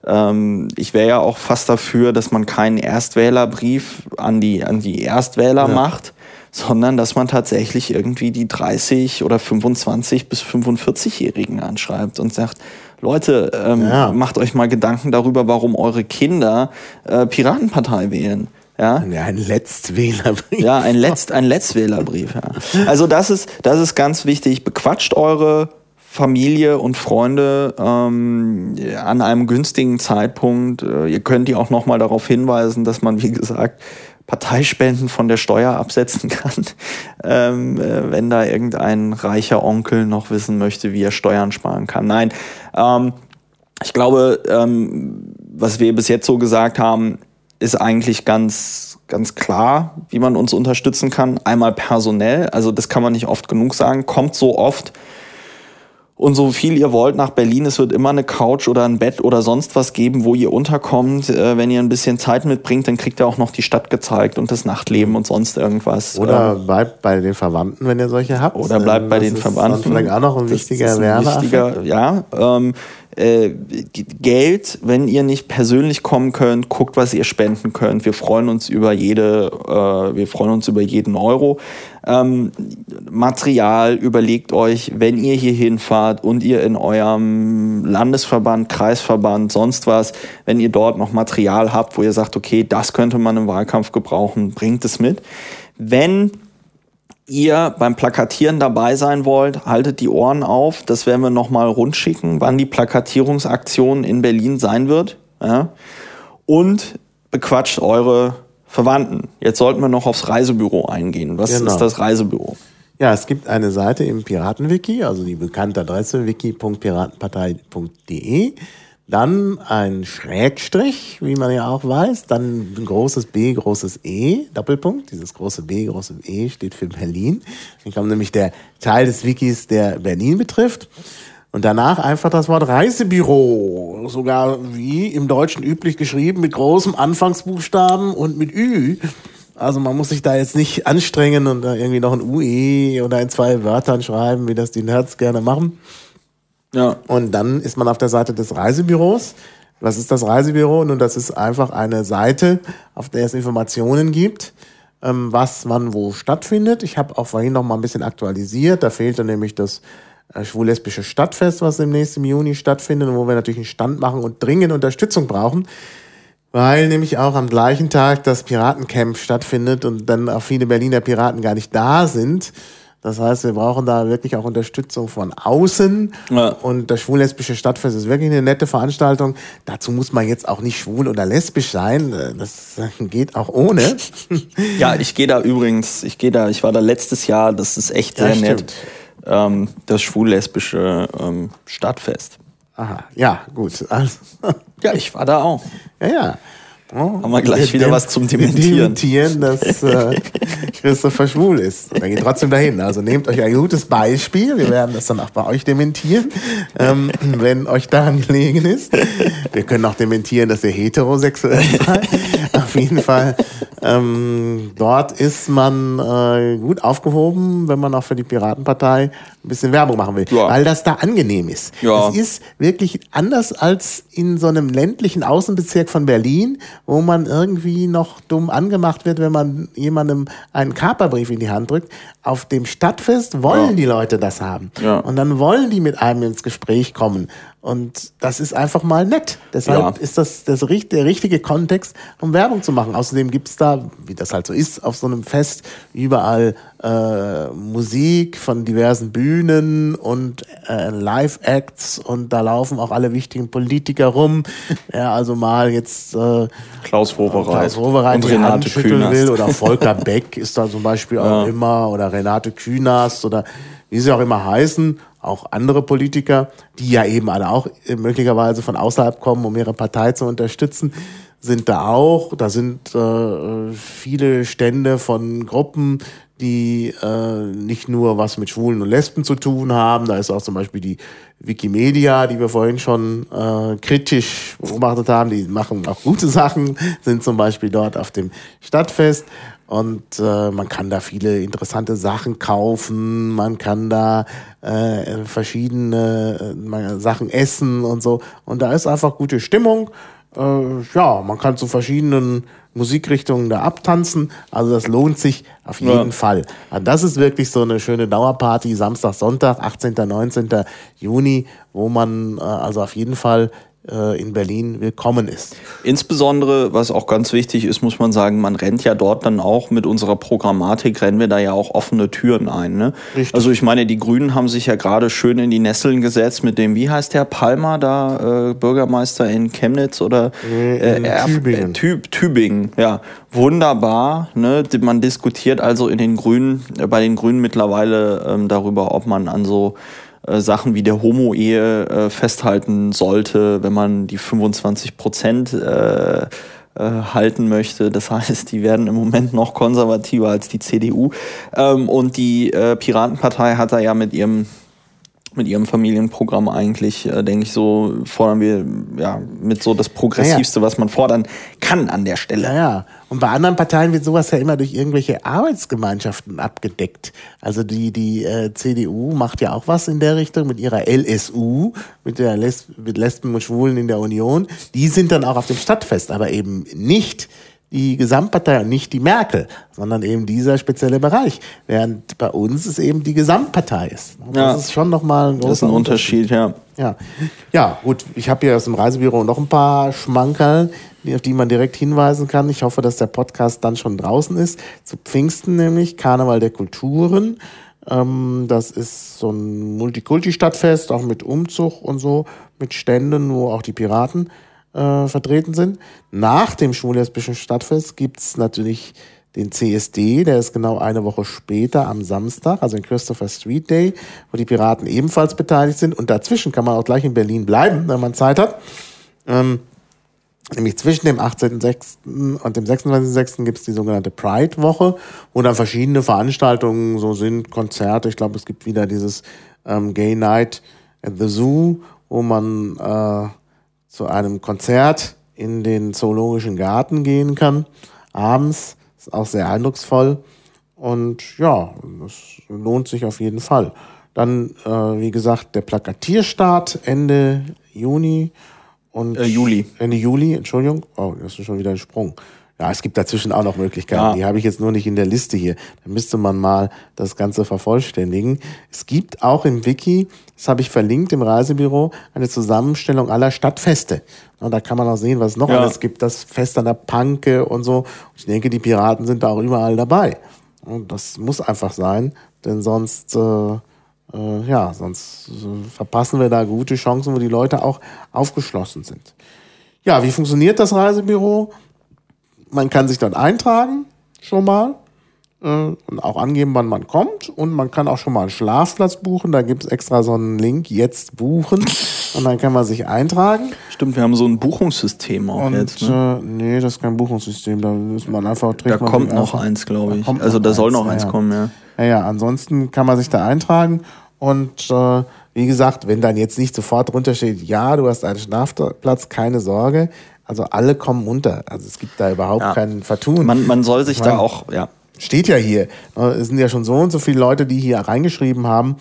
Ähm, ich wäre ja auch fast dafür, dass man keinen Erstwählerbrief an die, an die Erstwähler ja. macht, sondern dass man tatsächlich irgendwie die 30 oder 25 bis 45-Jährigen anschreibt und sagt, Leute, ähm, ja. macht euch mal Gedanken darüber, warum eure Kinder äh, Piratenpartei wählen. Ja? ja, ein Letztwählerbrief. Ja, ein, Letzt, ein Letztwählerbrief. Ja. Also das ist, das ist ganz wichtig. Bequatscht eure Familie und Freunde ähm, an einem günstigen Zeitpunkt. Äh, ihr könnt die auch noch mal darauf hinweisen, dass man, wie gesagt, Parteispenden von der Steuer absetzen kann, ähm, äh, wenn da irgendein reicher Onkel noch wissen möchte, wie er Steuern sparen kann. Nein, ähm, ich glaube, ähm, was wir bis jetzt so gesagt haben, ist eigentlich ganz, ganz klar, wie man uns unterstützen kann. Einmal personell, also das kann man nicht oft genug sagen, kommt so oft und so viel ihr wollt nach Berlin. Es wird immer eine Couch oder ein Bett oder sonst was geben, wo ihr unterkommt. Äh, wenn ihr ein bisschen Zeit mitbringt, dann kriegt ihr auch noch die Stadt gezeigt und das Nachtleben und sonst irgendwas. Oder ähm, bleibt bei den Verwandten, wenn ihr solche habt. Oder bleibt bei den Verwandten. Das ist vielleicht auch noch ein wichtiger Werbe. Ja, ähm, äh, Geld, wenn ihr nicht persönlich kommen könnt, guckt, was ihr spenden könnt. Wir freuen uns über jede, äh, wir freuen uns über jeden Euro. Ähm, Material überlegt euch, wenn ihr hier hinfahrt und ihr in eurem Landesverband, Kreisverband, sonst was, wenn ihr dort noch Material habt, wo ihr sagt, okay, das könnte man im Wahlkampf gebrauchen, bringt es mit. Wenn ihr beim Plakatieren dabei sein wollt, haltet die Ohren auf. Das werden wir nochmal rundschicken, wann die Plakatierungsaktion in Berlin sein wird. Ja? Und bequatscht eure Verwandten. Jetzt sollten wir noch aufs Reisebüro eingehen. Was genau. ist das Reisebüro? Ja, es gibt eine Seite im Piratenwiki, also die bekannte Adresse wiki.piratenpartei.de. Dann ein Schrägstrich, wie man ja auch weiß. Dann ein großes B, großes E, Doppelpunkt. Dieses große B, große E steht für Berlin. Dann kommt nämlich der Teil des Wikis, der Berlin betrifft. Und danach einfach das Wort Reisebüro, sogar wie im Deutschen üblich geschrieben, mit großem Anfangsbuchstaben und mit Ü. Also man muss sich da jetzt nicht anstrengen und da irgendwie noch ein UE oder in zwei Wörtern schreiben, wie das die Nerds gerne machen. Ja. Und dann ist man auf der Seite des Reisebüros. Was ist das Reisebüro? Nun, das ist einfach eine Seite, auf der es Informationen gibt, ähm, was wann wo stattfindet. Ich habe auch vorhin noch mal ein bisschen aktualisiert. Da fehlte nämlich das äh, schwul-lesbische Stadtfest, was im nächsten Juni stattfindet, wo wir natürlich einen Stand machen und dringend Unterstützung brauchen. Weil nämlich auch am gleichen Tag das Piratencamp stattfindet und dann auch viele Berliner Piraten gar nicht da sind. Das heißt, wir brauchen da wirklich auch Unterstützung von außen. Ja. Und das schwul-lesbische Stadtfest ist wirklich eine nette Veranstaltung. Dazu muss man jetzt auch nicht schwul oder lesbisch sein. Das geht auch ohne. Ja, ich gehe da übrigens, ich gehe da, ich war da letztes Jahr, das ist echt sehr ja, nett. Ähm, das schwul-lesbische ähm, Stadtfest. Aha, ja, gut. Also. Ja, ich war da auch. Ja, ja. Oh, Haben wir gleich wieder was zum Dementieren. Dementieren, dass äh, Christopher schwul ist. Und er geht trotzdem dahin. Also nehmt euch ein gutes Beispiel. Wir werden das dann auch bei euch dementieren, ähm, wenn euch daran gelegen ist. Wir können auch dementieren, dass ihr heterosexuell seid. Auf jeden Fall Ähm, dort ist man äh, gut aufgehoben, wenn man auch für die Piratenpartei ein bisschen Werbung machen will, Ja. weil das da angenehm ist. Ja. Es ist wirklich anders als in so einem ländlichen Außenbezirk von Berlin, wo man irgendwie noch dumm angemacht wird, wenn man jemandem einen Kaperbrief in die Hand drückt. Auf dem Stadtfest wollen Ja. die Leute das haben. Ja. Und dann wollen die mit einem ins Gespräch kommen. Und das ist einfach mal nett. Deshalb Ja. ist das, das der richtige Kontext, um Werbung zu machen. Außerdem gibt's da, wie das halt so ist, auf so einem Fest überall äh, Musik von diversen Bühnen und äh, Live-Acts und da laufen auch alle wichtigen Politiker rum. Ja, also mal jetzt äh, Klaus Wowereit, Klaus Wowereit und Renate Künast. will oder Volker Beck ist da zum Beispiel auch Ja. immer oder Renate Künast oder wie sie auch immer heißen, auch andere Politiker, die ja eben alle auch äh, möglicherweise von außerhalb kommen, um ihre Partei zu unterstützen, sind da auch. Da sind äh, viele Stände von Gruppen, die äh, nicht nur was mit Schwulen und Lesben zu tun haben. Da ist auch zum Beispiel die Wikimedia, die wir vorhin schon äh, kritisch beobachtet haben. Die machen auch gute Sachen, sind zum Beispiel dort auf dem Stadtfest. Und äh, man kann da viele interessante Sachen kaufen, man kann da äh, verschiedene äh, Sachen essen und so. Und da ist einfach gute Stimmung. Äh, ja, man kann zu verschiedenen Musikrichtungen da abtanzen. Also das lohnt sich auf jeden Ja. Fall. Also das ist wirklich so eine schöne Dauerparty, Samstag, Sonntag, 18., 19. Juni, wo man äh, also auf jeden Fall in Berlin willkommen ist. Insbesondere, was auch ganz wichtig ist, muss man sagen, man rennt ja dort dann auch mit unserer Programmatik, rennen wir da ja auch offene Türen ein. Ne? Also ich meine, die Grünen haben sich ja gerade schön in die Nesseln gesetzt mit dem, wie heißt der, Palmer da, äh, Bürgermeister in Chemnitz oder Nee, in Erf- Tübingen. Äh, Tüb Tübingen, ja. Wunderbar. Ne? Man diskutiert also in den Grünen, äh, bei den Grünen mittlerweile ähm, darüber, ob man an so äh, Sachen wie der Homo-Ehe äh, festhalten sollte, wenn man die 25 Prozent äh, äh, halten möchte. Das heißt, die werden im Moment noch konservativer als die CDU. Ähm, und die äh, Piratenpartei hat da ja mit ihrem mit ihrem Familienprogramm eigentlich, äh, denke ich, so fordern wir ja mit so das Progressivste, was man fordern kann an der Stelle. Ja, ja. Und bei anderen Parteien wird sowas ja immer durch irgendwelche Arbeitsgemeinschaften abgedeckt. Also die, die äh, CDU macht ja auch was in der Richtung mit ihrer LSU, mit der Les mit Lesben und Schwulen in der Union. Die sind dann auch auf dem Stadtfest, aber eben nicht die Gesamtpartei und nicht die Merkel, sondern eben dieser spezielle Bereich. Während bei uns es eben die Gesamtpartei ist. Und Ja. Das ist schon nochmal ein großer Das ist ein Unterschied, ja. ja, ja, gut. Ich habe hier aus dem Reisebüro noch ein paar Schmankerl, auf die man direkt hinweisen kann. Ich hoffe, dass der Podcast dann schon draußen ist. Zu Pfingsten nämlich, Karneval der Kulturen. Ähm, das ist so ein Multikulti-Stadtfest, auch mit Umzug und so, mit Ständen, wo auch die Piraten äh, vertreten sind. Nach dem Schwul-Lesbischen Stadtfest gibt's natürlich den CSD, der ist genau eine Woche später am Samstag, also den Christopher Street Day, wo die Piraten ebenfalls beteiligt sind. Und dazwischen kann man auch gleich in Berlin bleiben, wenn man Zeit hat. Ähm, nämlich zwischen dem 18.06. und dem 26.06. gibt es die sogenannte Pride-Woche, wo dann verschiedene Veranstaltungen so sind, Konzerte. Ich glaube, es gibt wieder dieses ähm, Gay Night at the Zoo, wo man äh, zu einem Konzert in den Zoologischen Garten gehen kann. Abends ist auch sehr eindrucksvoll. Und ja, das lohnt sich auf jeden Fall. Dann, äh, wie gesagt, der Plakatierstart Ende Juni und Äh, Juli. Ende Juli, Entschuldigung. Oh, das ist schon wieder ein Sprung. Ja, es gibt dazwischen auch noch Möglichkeiten. Ja. Die habe ich jetzt nur nicht in der Liste hier. Da müsste man mal das Ganze vervollständigen. Es gibt auch im Wiki, das habe ich verlinkt im Reisebüro, eine Zusammenstellung aller Stadtfeste. Und da kann man auch sehen, was es noch Ja. alles gibt. Das Fest an der Panke und so. Ich denke, die Piraten sind da auch überall dabei. Und das muss einfach sein, denn sonst, äh, äh, ja, sonst äh, verpassen wir da gute Chancen, wo die Leute auch aufgeschlossen sind. Ja, wie funktioniert das Reisebüro? Man kann sich dort eintragen, schon mal, äh, und auch angeben, wann man kommt. Und man kann auch schon mal einen Schlafplatz buchen. Da gibt es extra so einen Link, jetzt buchen. Und dann kann man sich eintragen. Stimmt, wir haben so ein Buchungssystem auch Und jetzt. Ne? äh, nee, das ist kein Buchungssystem. Da muss man einfach Da man kommt noch einfach- eins, glaube Da ich. kommt Also da soll eins, noch eins ja. kommen, ja. Ja, ja, ansonsten kann man sich da eintragen und äh, wie gesagt, wenn dann jetzt nicht sofort drunter steht, ja, du hast einen Schlafplatz, keine Sorge. Also alle kommen unter. Also es gibt da überhaupt Ja. kein Vertun. Man, man soll sich Ich da auch, ja. steht ja hier. Es sind ja schon so und so viele Leute, die hier reingeschrieben haben,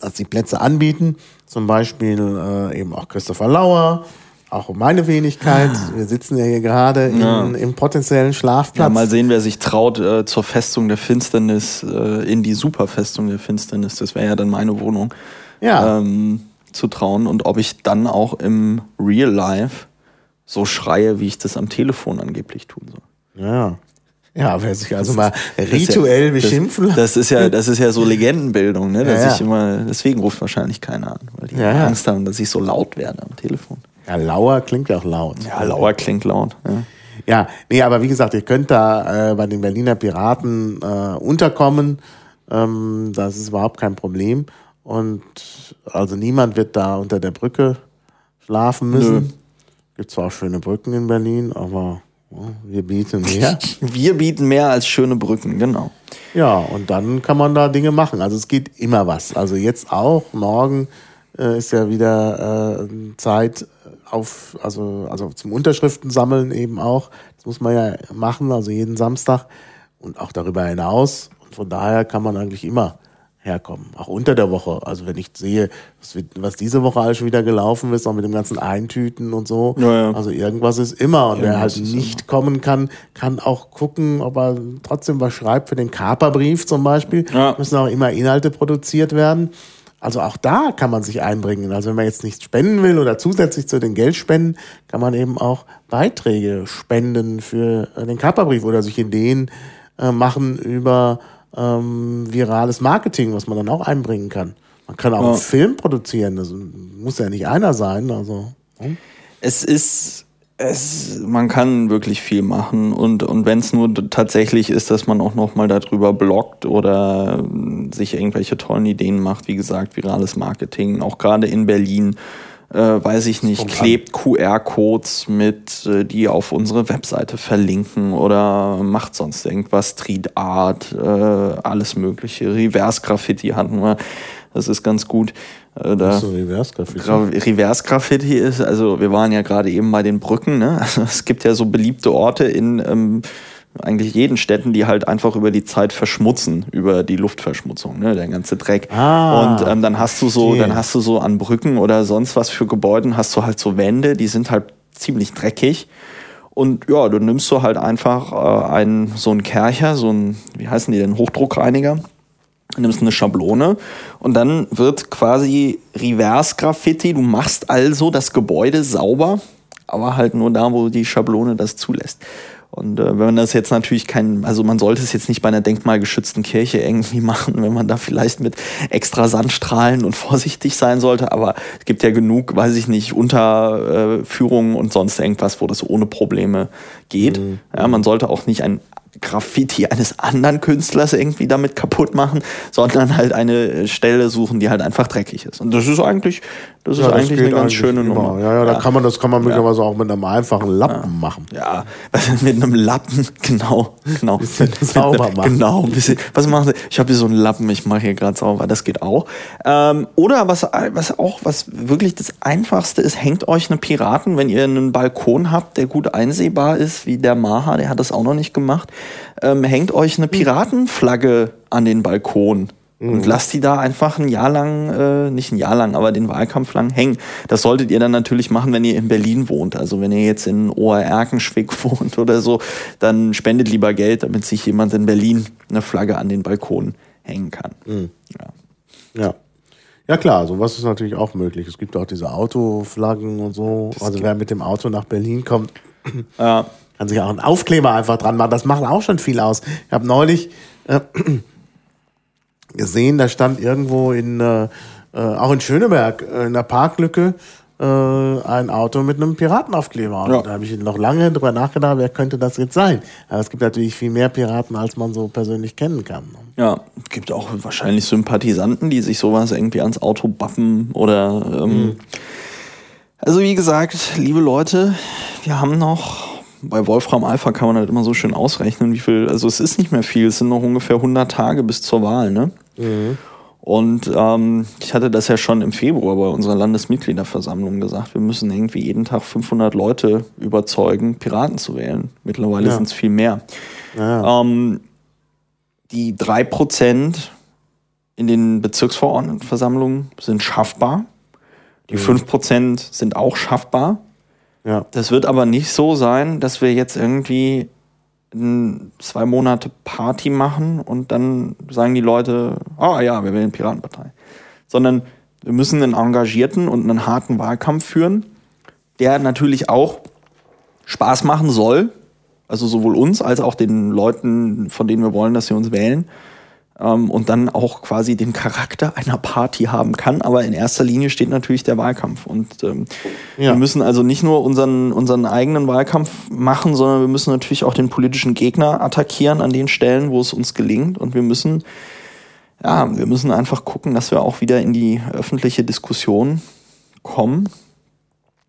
dass sie Plätze anbieten. Zum Beispiel äh, eben auch Christopher Lauer, auch meine Wenigkeit. Wir sitzen ja hier gerade in, Ja. im potenziellen Schlafplatz. Ja, mal sehen, wer sich traut, äh, zur Festung der Finsternis, äh, in die Superfestung der Finsternis, das wäre ja dann meine Wohnung, Ja. ähm, zu trauen und ob ich dann auch im Real Life so schreie, wie ich das am Telefon angeblich tun soll. Ja. Ja, wer sich also mal ist rituell beschimpfen Das, das ist ja, das ist ja so Legendenbildung, ne? Dass Ja, ja. ich immer, deswegen ruft wahrscheinlich keiner an, weil die Ja, ja. Angst haben, dass ich so laut werde am Telefon. Ja, Lauer klingt ja auch laut. Ja, Lauer klingt laut. Ja. Ja, nee, aber wie gesagt, ihr könnt da äh, bei den Berliner Piraten äh, unterkommen. Ähm, das ist überhaupt kein Problem. Und also niemand wird da unter der Brücke schlafen müssen. Gibt zwar auch schöne Brücken in Berlin, aber wir bieten mehr. Wir bieten mehr als schöne Brücken, genau. ja, und dann kann man da Dinge machen. Also es geht immer was. Also jetzt auch, morgen äh, ist ja wieder äh, Zeit auf, also, also zum Unterschriften sammeln eben auch. Das muss man ja machen, also jeden Samstag und auch darüber hinaus. Und von daher kann man eigentlich immer herkommen, auch unter der Woche. Also wenn ich sehe, was, was diese Woche alles schon wieder gelaufen ist, auch mit dem ganzen Eintüten und so. Ja, ja. Also irgendwas ist immer. Und wer halt nicht kommen kann, kann auch gucken, ob er trotzdem was schreibt für den Kaperbrief zum Beispiel. Ja. Müssen auch immer Inhalte produziert werden. Also auch da kann man sich einbringen. Also wenn man jetzt nichts spenden will oder zusätzlich zu den Geldspenden, kann man eben auch Beiträge spenden für äh, den Kaperbrief oder sich Ideen äh, machen über ähm, virales Marketing, was man dann auch einbringen kann. Man kann auch Ja. einen Film produzieren. Das muss ja nicht einer sein. Also hm? Es ist, es, man kann wirklich viel machen und, und wenn es nur tatsächlich ist, dass man auch nochmal darüber bloggt oder ähm, sich irgendwelche tollen Ideen macht, wie gesagt, virales Marketing, auch gerade in Berlin, äh, weiß ich nicht, klebt QR-Codes mit, äh, die auf unsere Webseite verlinken oder macht sonst irgendwas, Street Art, äh, alles mögliche, Reverse-Graffiti hatten wir, das ist ganz gut. Äh, da so Reverse Graffiti. Gra Reverse Graffiti ist, also wir waren ja gerade eben bei den Brücken, ne? Also es gibt ja so beliebte Orte in ähm, eigentlich jeden Städten, die halt einfach über die Zeit verschmutzen, über die Luftverschmutzung, ne? Der ganze Dreck. Ah, Und ähm, dann hast du so, verstehe. dann hast du so an Brücken oder sonst was für Gebäuden, hast du halt so Wände, die sind halt ziemlich dreckig. Und ja, du nimmst du halt einfach äh, einen, so einen Kercher, so ein, wie heißen die denn, Hochdruckreiniger, nimmst eine Schablone und dann wird quasi Reverse Graffiti. Du machst also das Gebäude sauber, aber halt nur da, wo die Schablone das zulässt. Und äh, wenn man das jetzt natürlich kein, also man sollte es jetzt nicht bei einer denkmalgeschützten Kirche irgendwie machen, wenn man da vielleicht mit extra Sandstrahlen und vorsichtig sein sollte. Aber es gibt ja genug, weiß ich nicht, Unterführungen und sonst irgendwas, wo das ohne Probleme geht. Ja, man sollte auch nicht ein Graffiti eines anderen Künstlers irgendwie damit kaputt machen, sondern halt eine Stelle suchen, die halt einfach dreckig ist. Und das ist eigentlich, das ist Ja, das eigentlich eine ganz eigentlich schöne. Nummer. Ja, ja, da kann man das kann man möglicherweise auch mit einem einfachen Lappen machen. Ja, mit einem Lappen, genau, genau. Bisschen sauber machen. Genau, bisschen, was machen Sie? Ich habe hier so einen Lappen, ich mache hier gerade sauber, das geht auch. Ähm, oder was, was auch, was wirklich das Einfachste ist, hängt euch eine Piraten, wenn ihr einen Balkon habt, der gut einsehbar ist, wie der Maha, der hat das auch noch nicht gemacht, ähm, hängt euch eine Piratenflagge an den Balkon. Und lasst die da einfach ein Jahr lang, äh, nicht ein Jahr lang, aber den Wahlkampf lang hängen. Das solltet ihr dann natürlich machen, wenn ihr in Berlin wohnt. Also wenn ihr jetzt in Ohr-Erkenschwick wohnt oder so, dann spendet lieber Geld, damit sich jemand in Berlin eine Flagge an den Balkon hängen kann. Ja. Ja. Ja klar, sowas ist natürlich auch möglich. Es gibt auch diese Autoflaggen und so. also wer mit dem Auto nach Berlin kommt, Ja. kann sich auch einen Aufkleber einfach dran machen. Das macht auch schon viel aus. Ich habe neulich äh, gesehen, da stand irgendwo in äh, äh, auch in Schöneberg äh, in der Parklücke äh, ein Auto mit einem Piratenaufkleber. Und Ja. Da habe ich noch lange drüber nachgedacht, wer könnte das jetzt sein. Aber es gibt natürlich viel mehr Piraten, als man so persönlich kennen kann. Ja, gibt auch wahrscheinlich Sympathisanten, die sich sowas irgendwie ans Auto bappen oder. Ähm, Also wie gesagt, liebe Leute, wir haben noch. Bei Wolfram Alpha kann man halt immer so schön ausrechnen, wie viel. Also es ist nicht mehr viel, es sind noch ungefähr 100 Tage bis zur Wahl, ne? Und ähm, ich hatte das ja schon im Februar bei unserer Landesmitgliederversammlung gesagt, wir müssen irgendwie jeden Tag 500 Leute überzeugen, Piraten zu wählen. Mittlerweile Ja. sind es viel mehr. Ja. Ähm, die drei Prozent in den Bezirksverordnetenversammlungen sind schaffbar. Die fünf Prozent sind auch schaffbar. ja. Das wird aber nicht so sein, dass wir jetzt irgendwie zwei Monate Party machen und dann sagen die Leute, ah ja, wir wählen Piratenpartei. Sondern wir müssen einen engagierten und einen harten Wahlkampf führen, der natürlich auch Spaß machen soll, also sowohl uns als auch den Leuten, von denen wir wollen, dass sie uns wählen, ähm, und dann auch quasi den Charakter einer Party haben kann. Aber in erster Linie steht natürlich der Wahlkampf. Und ähm, Ja. wir müssen also nicht nur unseren, unseren eigenen Wahlkampf machen, sondern wir müssen natürlich auch den politischen Gegner attackieren an den Stellen, wo es uns gelingt. Und wir müssen, ja, wir müssen einfach gucken, dass wir auch wieder in die öffentliche Diskussion kommen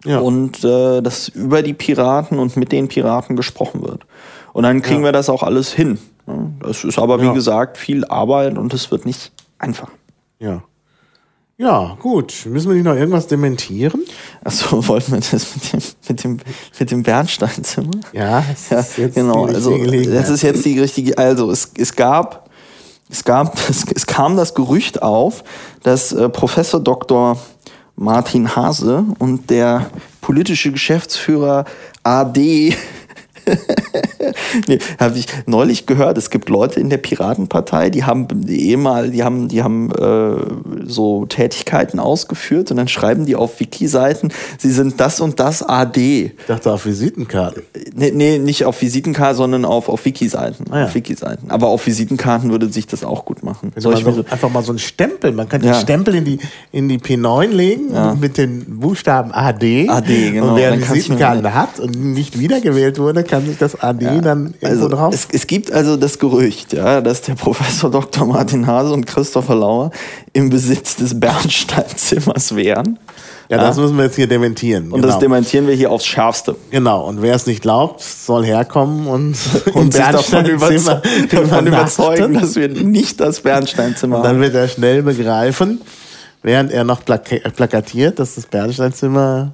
Ja. und äh, dass über die Piraten und mit den Piraten gesprochen wird. Und dann kriegen Ja. wir das auch alles hin. Das ist aber, wie Ja. gesagt, viel Arbeit und es wird nicht einfach. ja. Ja, gut. Müssen wir nicht noch irgendwas dementieren? Achso, wollten wir das mit dem, mit dem, mit dem Bernsteinzimmer? Ja, Ja, ist jetzt genau. die Also, das ist jetzt die richtige. Also, es, es gab, es gab, es, es kam das Gerücht auf, dass äh, Professor Dr. Martin Hase und der politische Geschäftsführer AD nee, habe ich neulich gehört, es gibt Leute in der Piratenpartei, die haben die ehemal, die haben, die haben äh, so Tätigkeiten ausgeführt und dann schreiben die auf Wiki-Seiten, sie sind das und das AD. ich dachte auf Visitenkarten. Nee, nee, nicht auf Visitenkarten, sondern auf, auf Wiki-Seiten. Ah ja. Auf Wiki-Seiten. Aber auf Visitenkarten würde sich das auch gut machen. Ich mir so, einfach mal so einen Stempel, man kann Ja. den Stempel in die, in die P9 legen Ja. mit den Buchstaben AD. AD, genau. Und wer Dann Visitenkarten hat und nicht wiedergewählt wurde, kann sich das AD dann irgendwo also, drauf. es, es gibt also das Gerücht, ja, dass der Professor Dr. Martin Hase und Christopher Lauer im Besitz des Bernsteinzimmers wären. ja, das müssen wir jetzt hier dementieren. Und genau. das dementieren wir hier aufs Schärfste. genau. Und wer es nicht glaubt, soll herkommen und, Und sich davon, überzeugen, davon überzeugen, dass wir nicht das Bernsteinzimmer Dann haben. wird er schnell begreifen, während er noch plaka plakatiert, dass das Bernsteinzimmer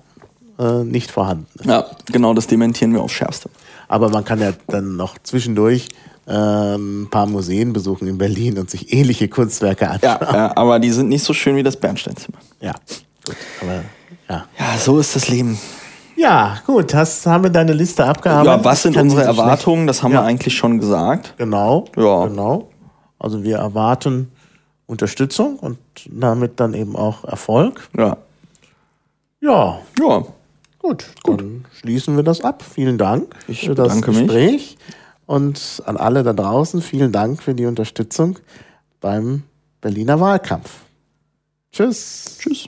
äh, nicht vorhanden ist. Ja, genau, das dementieren wir aufs Schärfste. Aber man kann ja dann noch zwischendurch äh, ein paar Museen besuchen in Berlin und sich ähnliche Kunstwerke anschauen. Ja, ja, aber die sind nicht so schön wie das Bernsteinzimmer. Ja, gut. Aber, ja. Ja, so ist das Leben. ja, gut. Hast, haben wir deine Liste abgearbeitet? Ja, was sind unsere Erwartungen? Das haben Ja. wir eigentlich schon gesagt. Genau. Ja. Genau. Also wir erwarten Unterstützung und damit dann eben auch Erfolg. Ja. Ja, Ja. gut. Dann schließen wir das ab. Vielen Dank Ich für das bedanke mich. Und an alle da draußen, vielen Dank für die Unterstützung beim Berliner Wahlkampf. Tschüss. Tschüss.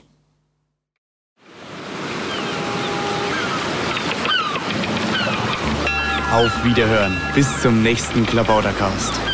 Auf Wiederhören. Bis zum nächsten Klabautercast.